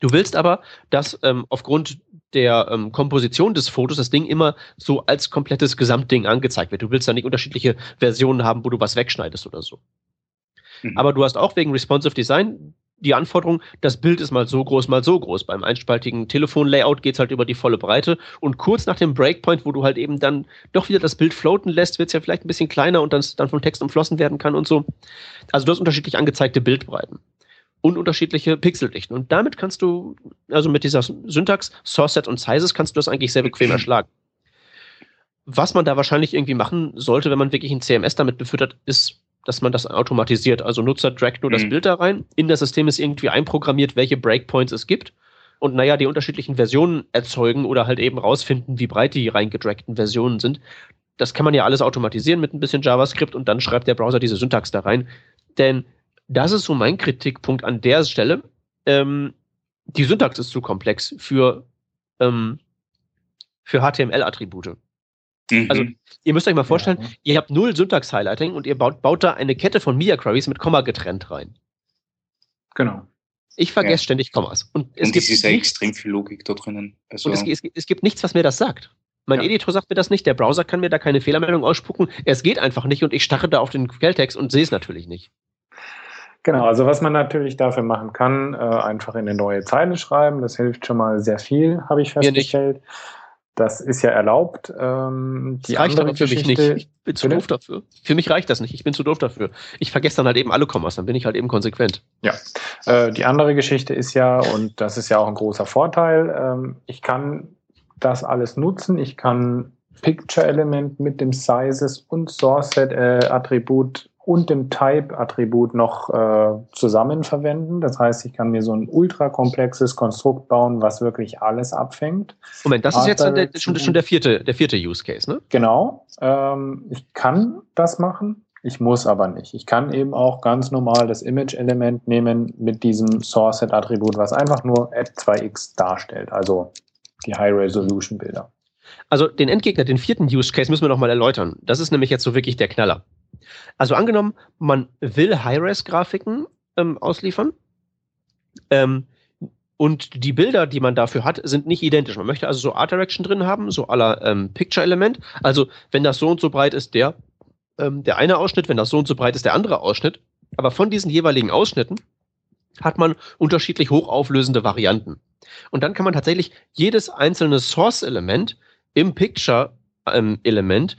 Du willst aber, dass ähm, aufgrund der ähm, Komposition des Fotos das Ding immer so als komplettes Gesamtding angezeigt wird. Du willst da nicht unterschiedliche Versionen haben, wo du was wegschneidest oder so. Mhm. Aber du hast auch wegen Responsive Design die Anforderung, das Bild ist mal so groß, mal so groß. Beim einspaltigen Telefonlayout geht es halt über die volle Breite. Und kurz nach dem Breakpoint, wo du halt eben dann doch wieder das Bild floaten lässt, wird es ja vielleicht ein bisschen kleiner und dann, dann vom Text umflossen werden kann und so. Also du hast unterschiedlich angezeigte Bildbreiten und unterschiedliche Pixeldichten. Und damit kannst du, also mit dieser Syntax, Source Set und Sizes, kannst du das eigentlich sehr bequem erschlagen. Was man da wahrscheinlich irgendwie machen sollte, wenn man wirklich ein CMS damit befüttert, ist dass man das automatisiert. Also Nutzer trackt nur mhm. das Bild da rein. In das System ist irgendwie einprogrammiert, welche Breakpoints es gibt. Und naja, die unterschiedlichen Versionen erzeugen oder halt eben rausfinden, wie breit die reingedragten Versionen sind. Das kann man ja alles automatisieren mit ein bisschen JavaScript und dann schreibt der Browser diese Syntax da rein. Denn das ist so mein Kritikpunkt an der Stelle. Ähm, die Syntax ist zu komplex für, ähm, für HTML-Attribute. Mhm. Also, ihr müsst euch mal vorstellen, ja. ihr habt null Syntax-Highlighting und ihr baut, baut da eine Kette von Media-Queries mit Komma getrennt rein. Genau. Ich vergesse ja. ständig Kommas. Und es und gibt ist ja extrem viel Logik da drinnen. Also und es, es, es, gibt nichts, was mir das sagt. Mein ja. Editor sagt mir das nicht, der Browser kann mir da keine Fehlermeldung ausspucken. Es geht einfach nicht und ich starre da auf den Quelltext und sehe es natürlich nicht. Genau, also was man natürlich dafür machen kann, äh, einfach in eine neue Zeile schreiben. Das hilft schon mal sehr viel, habe ich festgestellt. Das ist ja erlaubt. Ähm, die das reicht aber für mich nicht. Ich bin zu doof dafür. Für mich reicht das nicht. Ich bin zu doof dafür. Ich vergesse dann halt eben alle Kommas, dann bin ich halt eben konsequent. Ja. Äh, die andere Geschichte ist ja, und das ist ja auch ein großer Vorteil, ähm, ich kann das alles nutzen. Ich kann Picture-Element mit dem Sizes und Source-Set-Attribut äh, und dem Type-Attribut noch äh, zusammen verwenden. Das heißt, ich kann mir so ein ultrakomplexes Konstrukt bauen, was wirklich alles abfängt. Moment, das ist jetzt der, schon, schon, der, vierte, der vierte Use Case, ne? Genau. Ähm, ich kann das machen. Ich muss aber nicht. Ich kann eben auch ganz normal das Image-Element nehmen mit diesem Source-Set-Attribut, was einfach nur Add2x darstellt, also die High-Resolution-Bilder. Also den Endgegner, den vierten Use Case müssen wir nochmal erläutern. Das ist nämlich jetzt so wirklich der Knaller. Also angenommen, man will High-Res-Grafiken ähm, ausliefern. Ähm, und die Bilder, die man dafür hat, sind nicht identisch. Man möchte also so Art Direction drin haben, so aller ähm, Picture-Element. Also wenn das so und so breit ist, der, ähm, der eine Ausschnitt, wenn das so und so breit ist, der andere Ausschnitt. Aber von diesen jeweiligen Ausschnitten hat man unterschiedlich hochauflösende Varianten. Und dann kann man tatsächlich jedes einzelne Source-Element im Picture-Element ähm,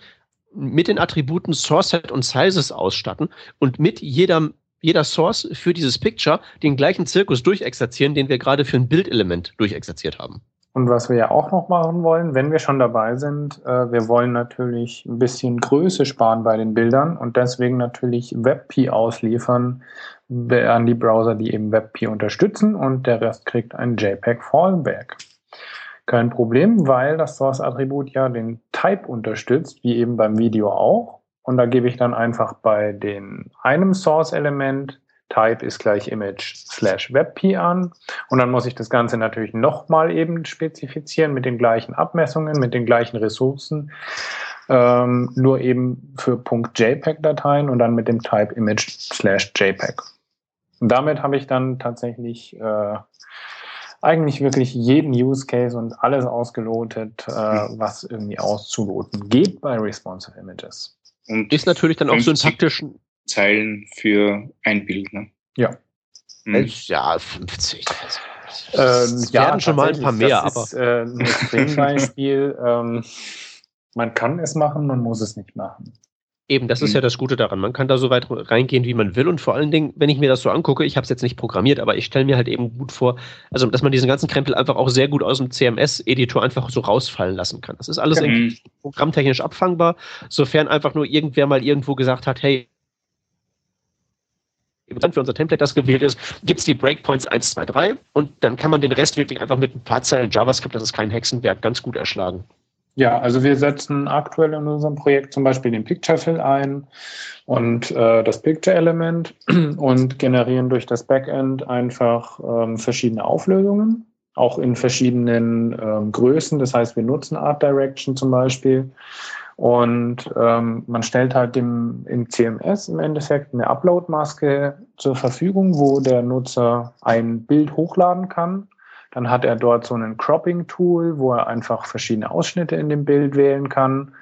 mit den Attributen SourceSet und Sizes ausstatten und mit jedem jeder Source für dieses Picture den gleichen Zirkus durchexerzieren, den wir gerade für ein Bildelement durchexerziert haben. Und was wir ja auch noch machen wollen, wenn wir schon dabei sind, äh, wir wollen natürlich ein bisschen Größe sparen bei den Bildern und deswegen natürlich WebP ausliefern an die Browser, die eben WebP unterstützen und der Rest kriegt ein JPEG Fallback. Kein Problem, weil das Source-Attribut ja den Type unterstützt, wie eben beim Video auch. Und da gebe ich dann einfach bei den einem Source-Element Type ist gleich Image slash WebP an. Und dann muss ich das Ganze natürlich nochmal eben spezifizieren mit den gleichen Abmessungen, mit den gleichen Ressourcen. Ähm, nur eben für .jpeg-Dateien und dann mit dem Type Image slash JPEG. Und damit habe ich dann tatsächlich äh, eigentlich wirklich jeden Use Case und alles ausgelotet, äh, was irgendwie auszuloten geht bei Responsive Images. Und ist natürlich dann auch syntaktisch. Zeilen für ein Bild, ne? Ja. Hm. Ja, 50. Ähm, ja, werden schon mal ein paar mehr, das aber. Ist, äh, ein (laughs) Extrembeispiel. ähm, man kann es machen, man muss es nicht machen. Eben, das ist ja mhm. das Gute daran. Man kann da so weit reingehen, wie man will. Und vor allen Dingen, wenn ich mir das so angucke, ich habe es jetzt nicht programmiert, aber ich stelle mir halt eben gut vor, also dass man diesen ganzen Krempel einfach auch sehr gut aus dem CMS-Editor einfach so rausfallen lassen kann. Das ist alles mhm. irgendwie programmtechnisch abfangbar, sofern einfach nur irgendwer mal irgendwo gesagt hat, hey, für unser Template, das gewählt ist, gibt es die Breakpoints 1, 2, 3 und dann kann man den Rest wirklich einfach mit ein paar Zeilen JavaScript, das ist kein Hexenwerk, ganz gut erschlagen. Ja, also wir setzen aktuell in unserem Projekt zum Beispiel den Picture Fill ein und äh, das Picture Element (clears throat) und generieren durch das Backend einfach ähm, verschiedene Auflösungen, auch in verschiedenen ähm, Größen. Das heißt, wir nutzen Art Direction zum Beispiel und ähm, man stellt halt dem, im CMS im Endeffekt eine Upload-Maske zur Verfügung, wo der Nutzer ein Bild hochladen kann dann hat er dort so ein Cropping-Tool, wo er einfach verschiedene Ausschnitte in dem Bild wählen kann.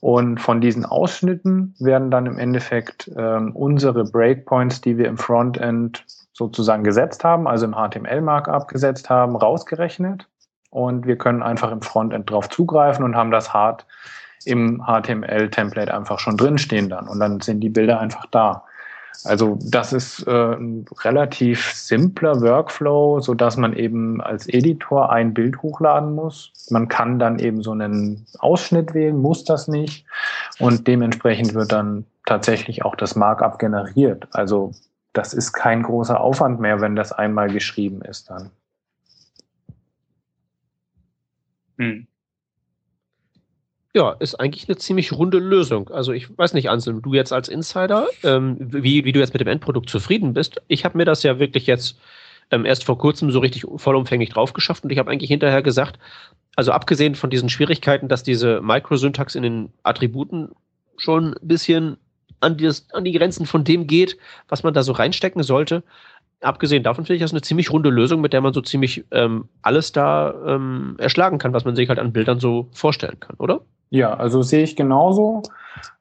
Und von diesen Ausschnitten werden dann im Endeffekt ähm, unsere Breakpoints, die wir im Frontend sozusagen gesetzt haben, also im HTML-Markup gesetzt haben, rausgerechnet. Und wir können einfach im Frontend drauf zugreifen und haben das hart im HTML-Template einfach schon drinstehen dann. Und dann sind die Bilder einfach da. Also das ist äh, ein relativ simpler Workflow, so dass man eben als Editor ein Bild hochladen muss. Man kann dann eben so einen Ausschnitt wählen, muss das nicht. Und dementsprechend wird dann tatsächlich auch das Markup generiert. Also das ist kein großer Aufwand mehr, wenn das einmal geschrieben ist dann. Hm ja, ist eigentlich eine ziemlich runde Lösung. Also ich weiß nicht, Anselm, du jetzt als Insider, ähm, wie, wie du jetzt mit dem Endprodukt zufrieden bist. Ich habe mir das ja wirklich jetzt ähm, erst vor kurzem so richtig vollumfänglich drauf geschafft und ich habe eigentlich hinterher gesagt, also abgesehen von diesen Schwierigkeiten, dass diese Microsyntax in den Attributen schon ein bisschen an, dieses, an die Grenzen von dem geht, was man da so reinstecken sollte, abgesehen davon finde ich das eine ziemlich runde Lösung, mit der man so ziemlich ähm, alles da ähm, erschlagen kann, was man sich halt an Bildern so vorstellen kann, oder? Ja, also sehe ich genauso.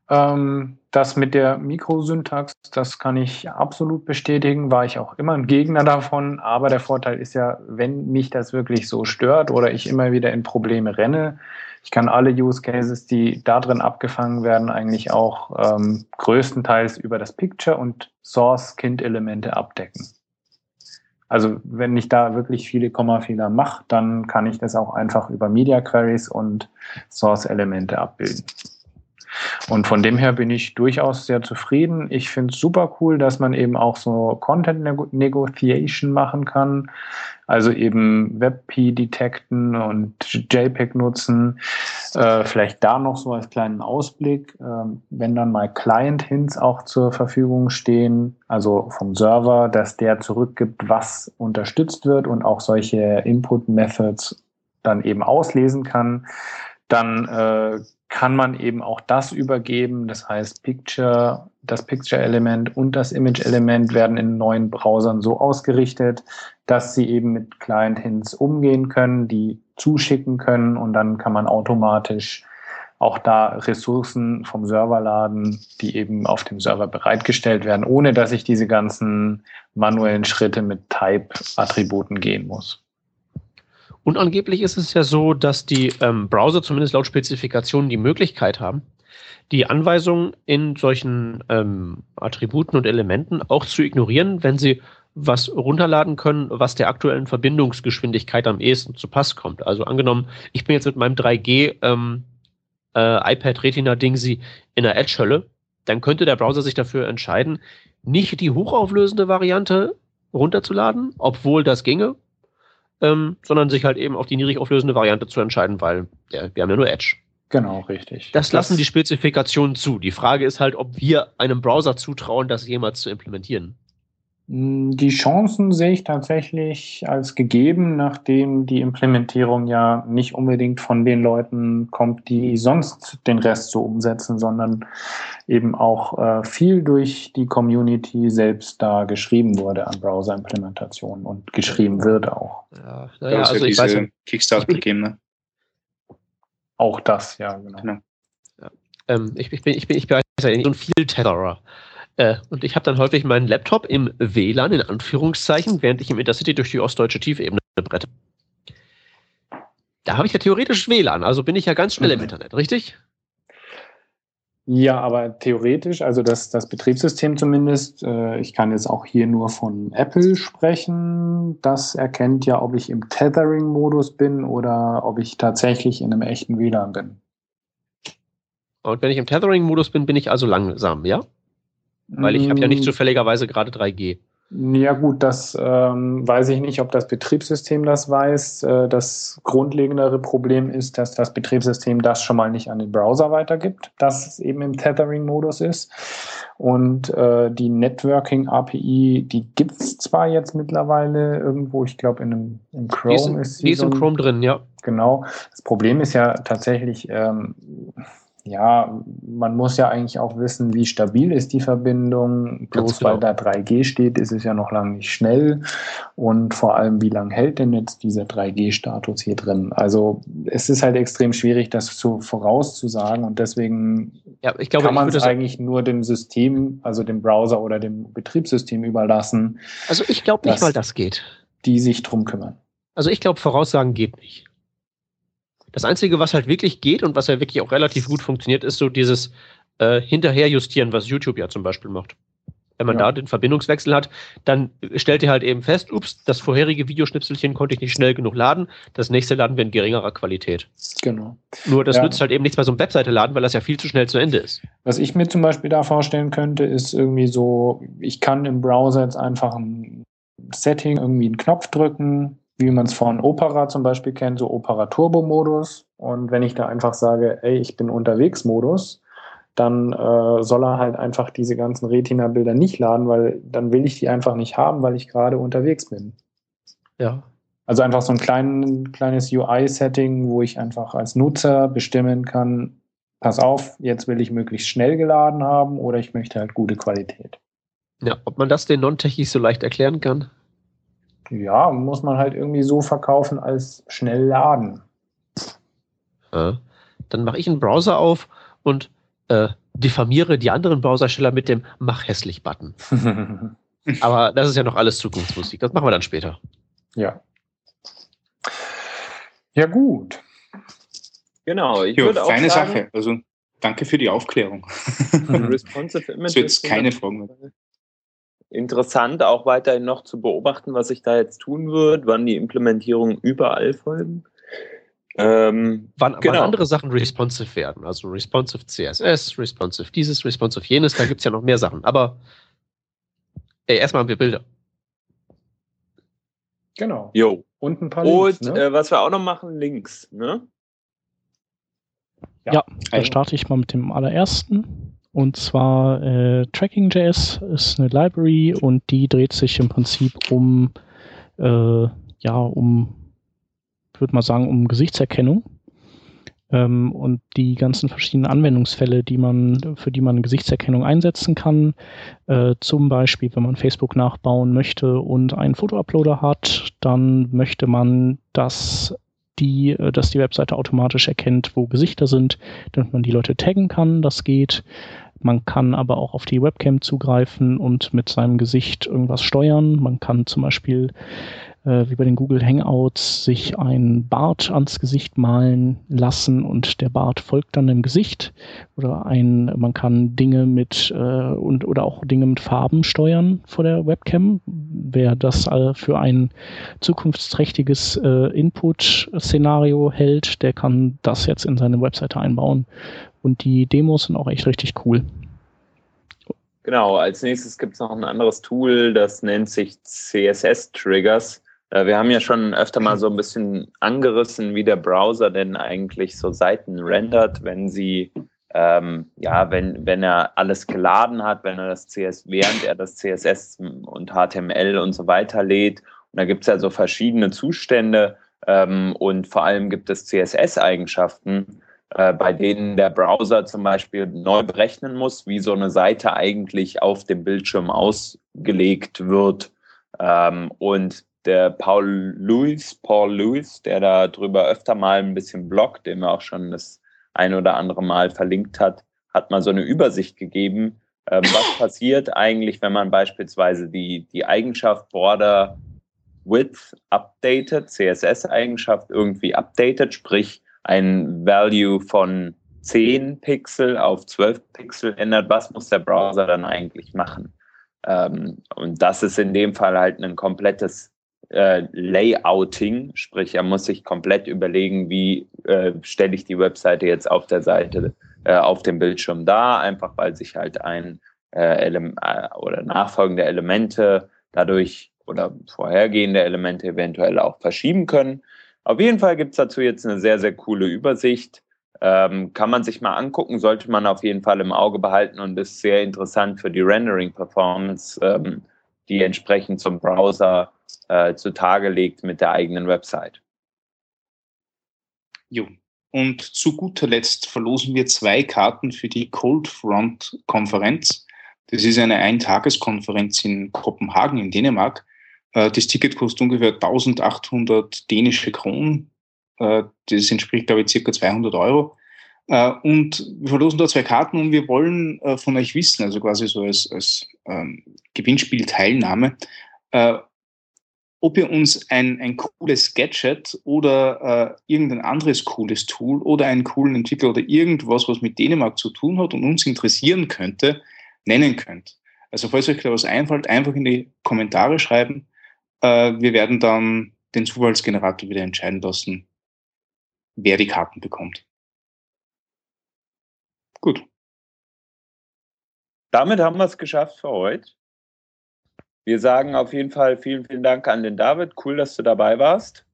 Ähm, das mit der Mikrosyntax, das kann ich absolut bestätigen, war ich auch immer ein Gegner davon. Aber der Vorteil ist ja, wenn mich das wirklich so stört oder ich immer wieder in Probleme renne, ich kann alle Use Cases, die da drin abgefangen werden, eigentlich auch ähm, größtenteils über das Picture und Source-Kind-Elemente abdecken. Also wenn ich da wirklich viele Kommafehler mache, dann kann ich das auch einfach über Media Queries und Source-Elemente abbilden. Und von dem her bin ich durchaus sehr zufrieden. Ich finde es super cool, dass man eben auch so Content Negotiation machen kann. Also eben WebP detekten und JPEG nutzen. Äh, vielleicht da noch so als kleinen Ausblick, äh, wenn dann mal Client-Hints auch zur Verfügung stehen, also vom Server, dass der zurückgibt, was unterstützt wird und auch solche Input-Methods dann eben auslesen kann, dann äh, kann man eben auch das übergeben. Das heißt, Picture, das Picture-Element und das Image-Element werden in neuen Browsern so ausgerichtet, dass sie eben mit Client-Hints umgehen können, die zuschicken können und dann kann man automatisch auch da Ressourcen vom Server laden, die eben auf dem Server bereitgestellt werden, ohne dass ich diese ganzen manuellen Schritte mit Type-Attributen gehen muss. Und angeblich ist es ja so, dass die ähm, Browser zumindest laut Spezifikationen die Möglichkeit haben, die Anweisungen in solchen ähm, Attributen und Elementen auch zu ignorieren, wenn sie was runterladen können, was der aktuellen Verbindungsgeschwindigkeit am ehesten zu Pass kommt. Also angenommen, ich bin jetzt mit meinem 3G ähm, äh, iPad Retina Dingsy in der Edge-Hölle, dann könnte der Browser sich dafür entscheiden, nicht die hochauflösende Variante runterzuladen, obwohl das ginge, ähm, sondern sich halt eben auf die niedrig auflösende Variante zu entscheiden, weil ja, wir haben ja nur Edge. Genau, richtig. Das, das lassen die Spezifikationen zu. Die Frage ist halt, ob wir einem Browser zutrauen, das jemals zu implementieren. Hm, die Chancen sehe ich tatsächlich als gegeben, nachdem die Implementierung ja nicht unbedingt von den Leuten kommt, die sonst den Rest so umsetzen, sondern eben auch äh, viel durch die Community selbst da geschrieben wurde an Browser-Implementationen und geschrieben wird auch. Ja, naja, also ja ich weiß Kickstarter gegeben, ne? Auch das, ja, genau. genau. Ja. Ähm, ich, ich, bin, ich bin, ich bin so ein Viel-Tetherer. Äh, und ich habe dann häufig meinen Laptop im WLAN, in Anführungszeichen, während ich im Intercity durch die ostdeutsche Tiefebene brette. Da habe ich ja theoretisch WLAN, also bin ich ja ganz schnell im mhm. Internet, richtig? Ja, aber theoretisch, also das, das Betriebssystem zumindest, äh, ich kann jetzt auch hier nur von Apple sprechen, das erkennt ja, ob ich im Tethering-Modus bin oder ob ich tatsächlich in einem echten WLAN bin. Und wenn ich im Tethering-Modus bin, bin ich also langsam, ja? Weil ich habe ja nicht mm. zufälligerweise gerade 3G. Ja gut, das ähm, weiß ich nicht, ob das Betriebssystem das weiß. Äh, das grundlegendere Problem ist, dass das Betriebssystem das schon mal nicht an den Browser weitergibt, dass es eben im Tethering-Modus ist. Und äh, die Networking-API, die gibt es zwar jetzt mittlerweile irgendwo, ich glaube in einem in Chrome die ist, ist sie. Die ist so in Chrome drin, ja. Genau. Das Problem ist ja tatsächlich, ähm, ja, man muss ja eigentlich auch wissen, wie stabil ist die Verbindung. Bloß genau. weil da 3G steht, ist es ja noch lange nicht schnell. Und vor allem, wie lange hält denn jetzt dieser 3G-Status hier drin? Also es ist halt extrem schwierig, das zu, vorauszusagen. Und deswegen ja, ich glaube, kann man es eigentlich nur dem System, also dem Browser oder dem Betriebssystem überlassen. Also ich glaube nicht, weil das geht. Die sich drum kümmern. Also ich glaube, Voraussagen geht nicht. Das Einzige, was halt wirklich geht und was ja wirklich auch relativ gut funktioniert, ist so dieses äh, Hinterherjustieren, was YouTube ja zum Beispiel macht. Wenn man ja. da den Verbindungswechsel hat, dann stellt ihr halt eben fest, ups, das vorherige Videoschnipselchen konnte ich nicht schnell genug laden, das nächste laden wir in geringerer Qualität. Genau. Nur das ja. nützt halt eben nichts bei so einem Webseite laden, weil das ja viel zu schnell zu Ende ist. Was ich mir zum Beispiel da vorstellen könnte, ist irgendwie so, ich kann im Browser jetzt einfach ein Setting, irgendwie einen Knopf drücken, wie man es von Opera zum Beispiel kennt, so Opera Turbo Modus. Und wenn ich da einfach sage, ey, ich bin unterwegs Modus, dann äh, soll er halt einfach diese ganzen Retina-Bilder nicht laden, weil dann will ich die einfach nicht haben, weil ich gerade unterwegs bin. Ja. Also einfach so ein klein, kleines UI-Setting, wo ich einfach als Nutzer bestimmen kann, pass auf, jetzt will ich möglichst schnell geladen haben oder ich möchte halt gute Qualität. Ja, ob man das den Non-Techies so leicht erklären kann? Ja, muss man halt irgendwie so verkaufen als schnell laden. Ja. Dann mache ich einen Browser auf und äh, diffamiere die anderen Browsersteller mit dem Mach hässlich-Button. (laughs) Aber das ist ja noch alles Zukunftsmusik. Das machen wir dann später. Ja. Ja, gut. Genau. Ich jo, würde auch feine sagen, Sache. Also danke für die Aufklärung. (laughs) Responsive Images. Es wird jetzt keine Fragen mehr interessant, auch weiterhin noch zu beobachten, was sich da jetzt tun wird, wann die Implementierungen überall folgen. Ähm, wann, genau. wann andere Sachen responsive werden, also responsive CSS, responsive dieses, responsive jenes, da gibt es ja noch mehr Sachen. Aber ey, erstmal haben wir Bilder. Genau. Jo. Und ein paar Links. Und ne? äh, was wir auch noch machen, Links. Ne? Ja, ja da starte ich mal mit dem allerersten. Und zwar äh, Tracking.js ist eine Library und die dreht sich im Prinzip um, äh, ja, um, würde mal sagen, um Gesichtserkennung. Ähm, und die ganzen verschiedenen Anwendungsfälle, die man, für die man Gesichtserkennung einsetzen kann. Äh, zum Beispiel, wenn man Facebook nachbauen möchte und einen Fotouploader hat, dann möchte man, dass die, äh, dass die Webseite automatisch erkennt, wo Gesichter sind, damit man die Leute taggen kann. Das geht. Man kann aber auch auf die Webcam zugreifen und mit seinem Gesicht irgendwas steuern. Man kann zum Beispiel äh, wie bei den Google Hangouts sich ein Bart ans Gesicht malen lassen und der Bart folgt dann dem Gesicht. Oder ein, man kann Dinge mit äh, und oder auch Dinge mit Farben steuern vor der Webcam. Wer das äh, für ein zukunftsträchtiges äh, Input-Szenario hält, der kann das jetzt in seine Webseite einbauen. Und die Demos sind auch echt richtig cool. Genau, als nächstes gibt es noch ein anderes Tool, das nennt sich CSS Triggers. Äh, wir haben ja schon öfter mal so ein bisschen angerissen, wie der Browser denn eigentlich so Seiten rendert, wenn sie ähm, ja, wenn, wenn er alles geladen hat, wenn er das CS, während er das CSS und HTML und so weiter lädt. Und da gibt es ja so verschiedene Zustände ähm, und vor allem gibt es CSS-Eigenschaften, äh, bei denen der Browser zum Beispiel neu berechnen muss, wie so eine Seite eigentlich auf dem Bildschirm ausgelegt wird. Ähm, und der Paul Lewis, Paul Lewis, der da drüber öfter mal ein bisschen bloggt, den wir auch schon das ein oder andere Mal verlinkt hat, hat mal so eine Übersicht gegeben, ähm, was (laughs) passiert eigentlich, wenn man beispielsweise die, die Eigenschaft Border Width updated, CSS-Eigenschaft irgendwie updated, sprich ein Value von 10 Pixel auf 12 Pixel ändert, was muss der Browser dann eigentlich machen? Ähm, und das ist in dem Fall halt ein komplettes äh, Layouting, sprich, er muss sich komplett überlegen, wie äh, stelle ich die Webseite jetzt auf der Seite, äh, auf dem Bildschirm dar, einfach weil sich halt ein äh, äh, oder nachfolgende Elemente dadurch oder vorhergehende Elemente eventuell auch verschieben können. Auf jeden Fall gibt es dazu jetzt eine sehr, sehr coole Übersicht. Ähm, kann man sich mal angucken, sollte man auf jeden Fall im Auge behalten und ist sehr interessant für die Rendering-Performance, ähm, die entsprechend zum Browser äh, zutage legt mit der eigenen Website. Jo. Und zu guter Letzt verlosen wir zwei Karten für die Cold Front Konferenz. Das ist eine Eintageskonferenz in Kopenhagen in Dänemark. Äh, das Ticket kostet ungefähr 1800 dänische Kronen. Äh, das entspricht, glaube ich, circa 200 Euro. Äh, und wir verlosen da zwei Karten und wir wollen von euch wissen, also quasi so als, als ähm, Gewinnspielteilnahme, ob ihr uns ein, ein cooles Gadget oder äh, irgendein anderes cooles Tool oder einen coolen Entwickler oder irgendwas, was mit Dänemark zu tun hat und uns interessieren könnte, nennen könnt. Also falls euch da was einfällt, einfach in die Kommentare schreiben. Äh, wir werden dann den Zufallsgenerator wieder entscheiden lassen, wer die Karten bekommt. Gut. Damit haben wir es geschafft für heute. Wir sagen auf jeden Fall vielen, vielen Dank an den David. Cool, dass du dabei warst.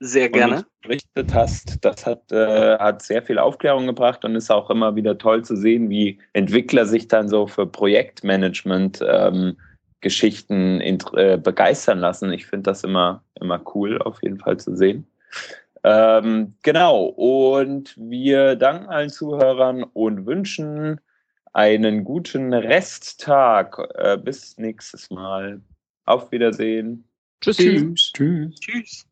Sehr gerne. berichtet hast. Das hat, äh, hat sehr viel Aufklärung gebracht und ist auch immer wieder toll zu sehen, wie Entwickler sich dann so für Projektmanagement ähm, Geschichten äh, begeistern lassen. Ich finde das immer, immer cool, auf jeden Fall zu sehen. Ähm, genau, und wir danken allen Zuhörern und wünschen einen guten Resttag. Äh, bis nächstes Mal. Auf Wiedersehen. Tschüss. Tschüss. Tschüss. Tschüss.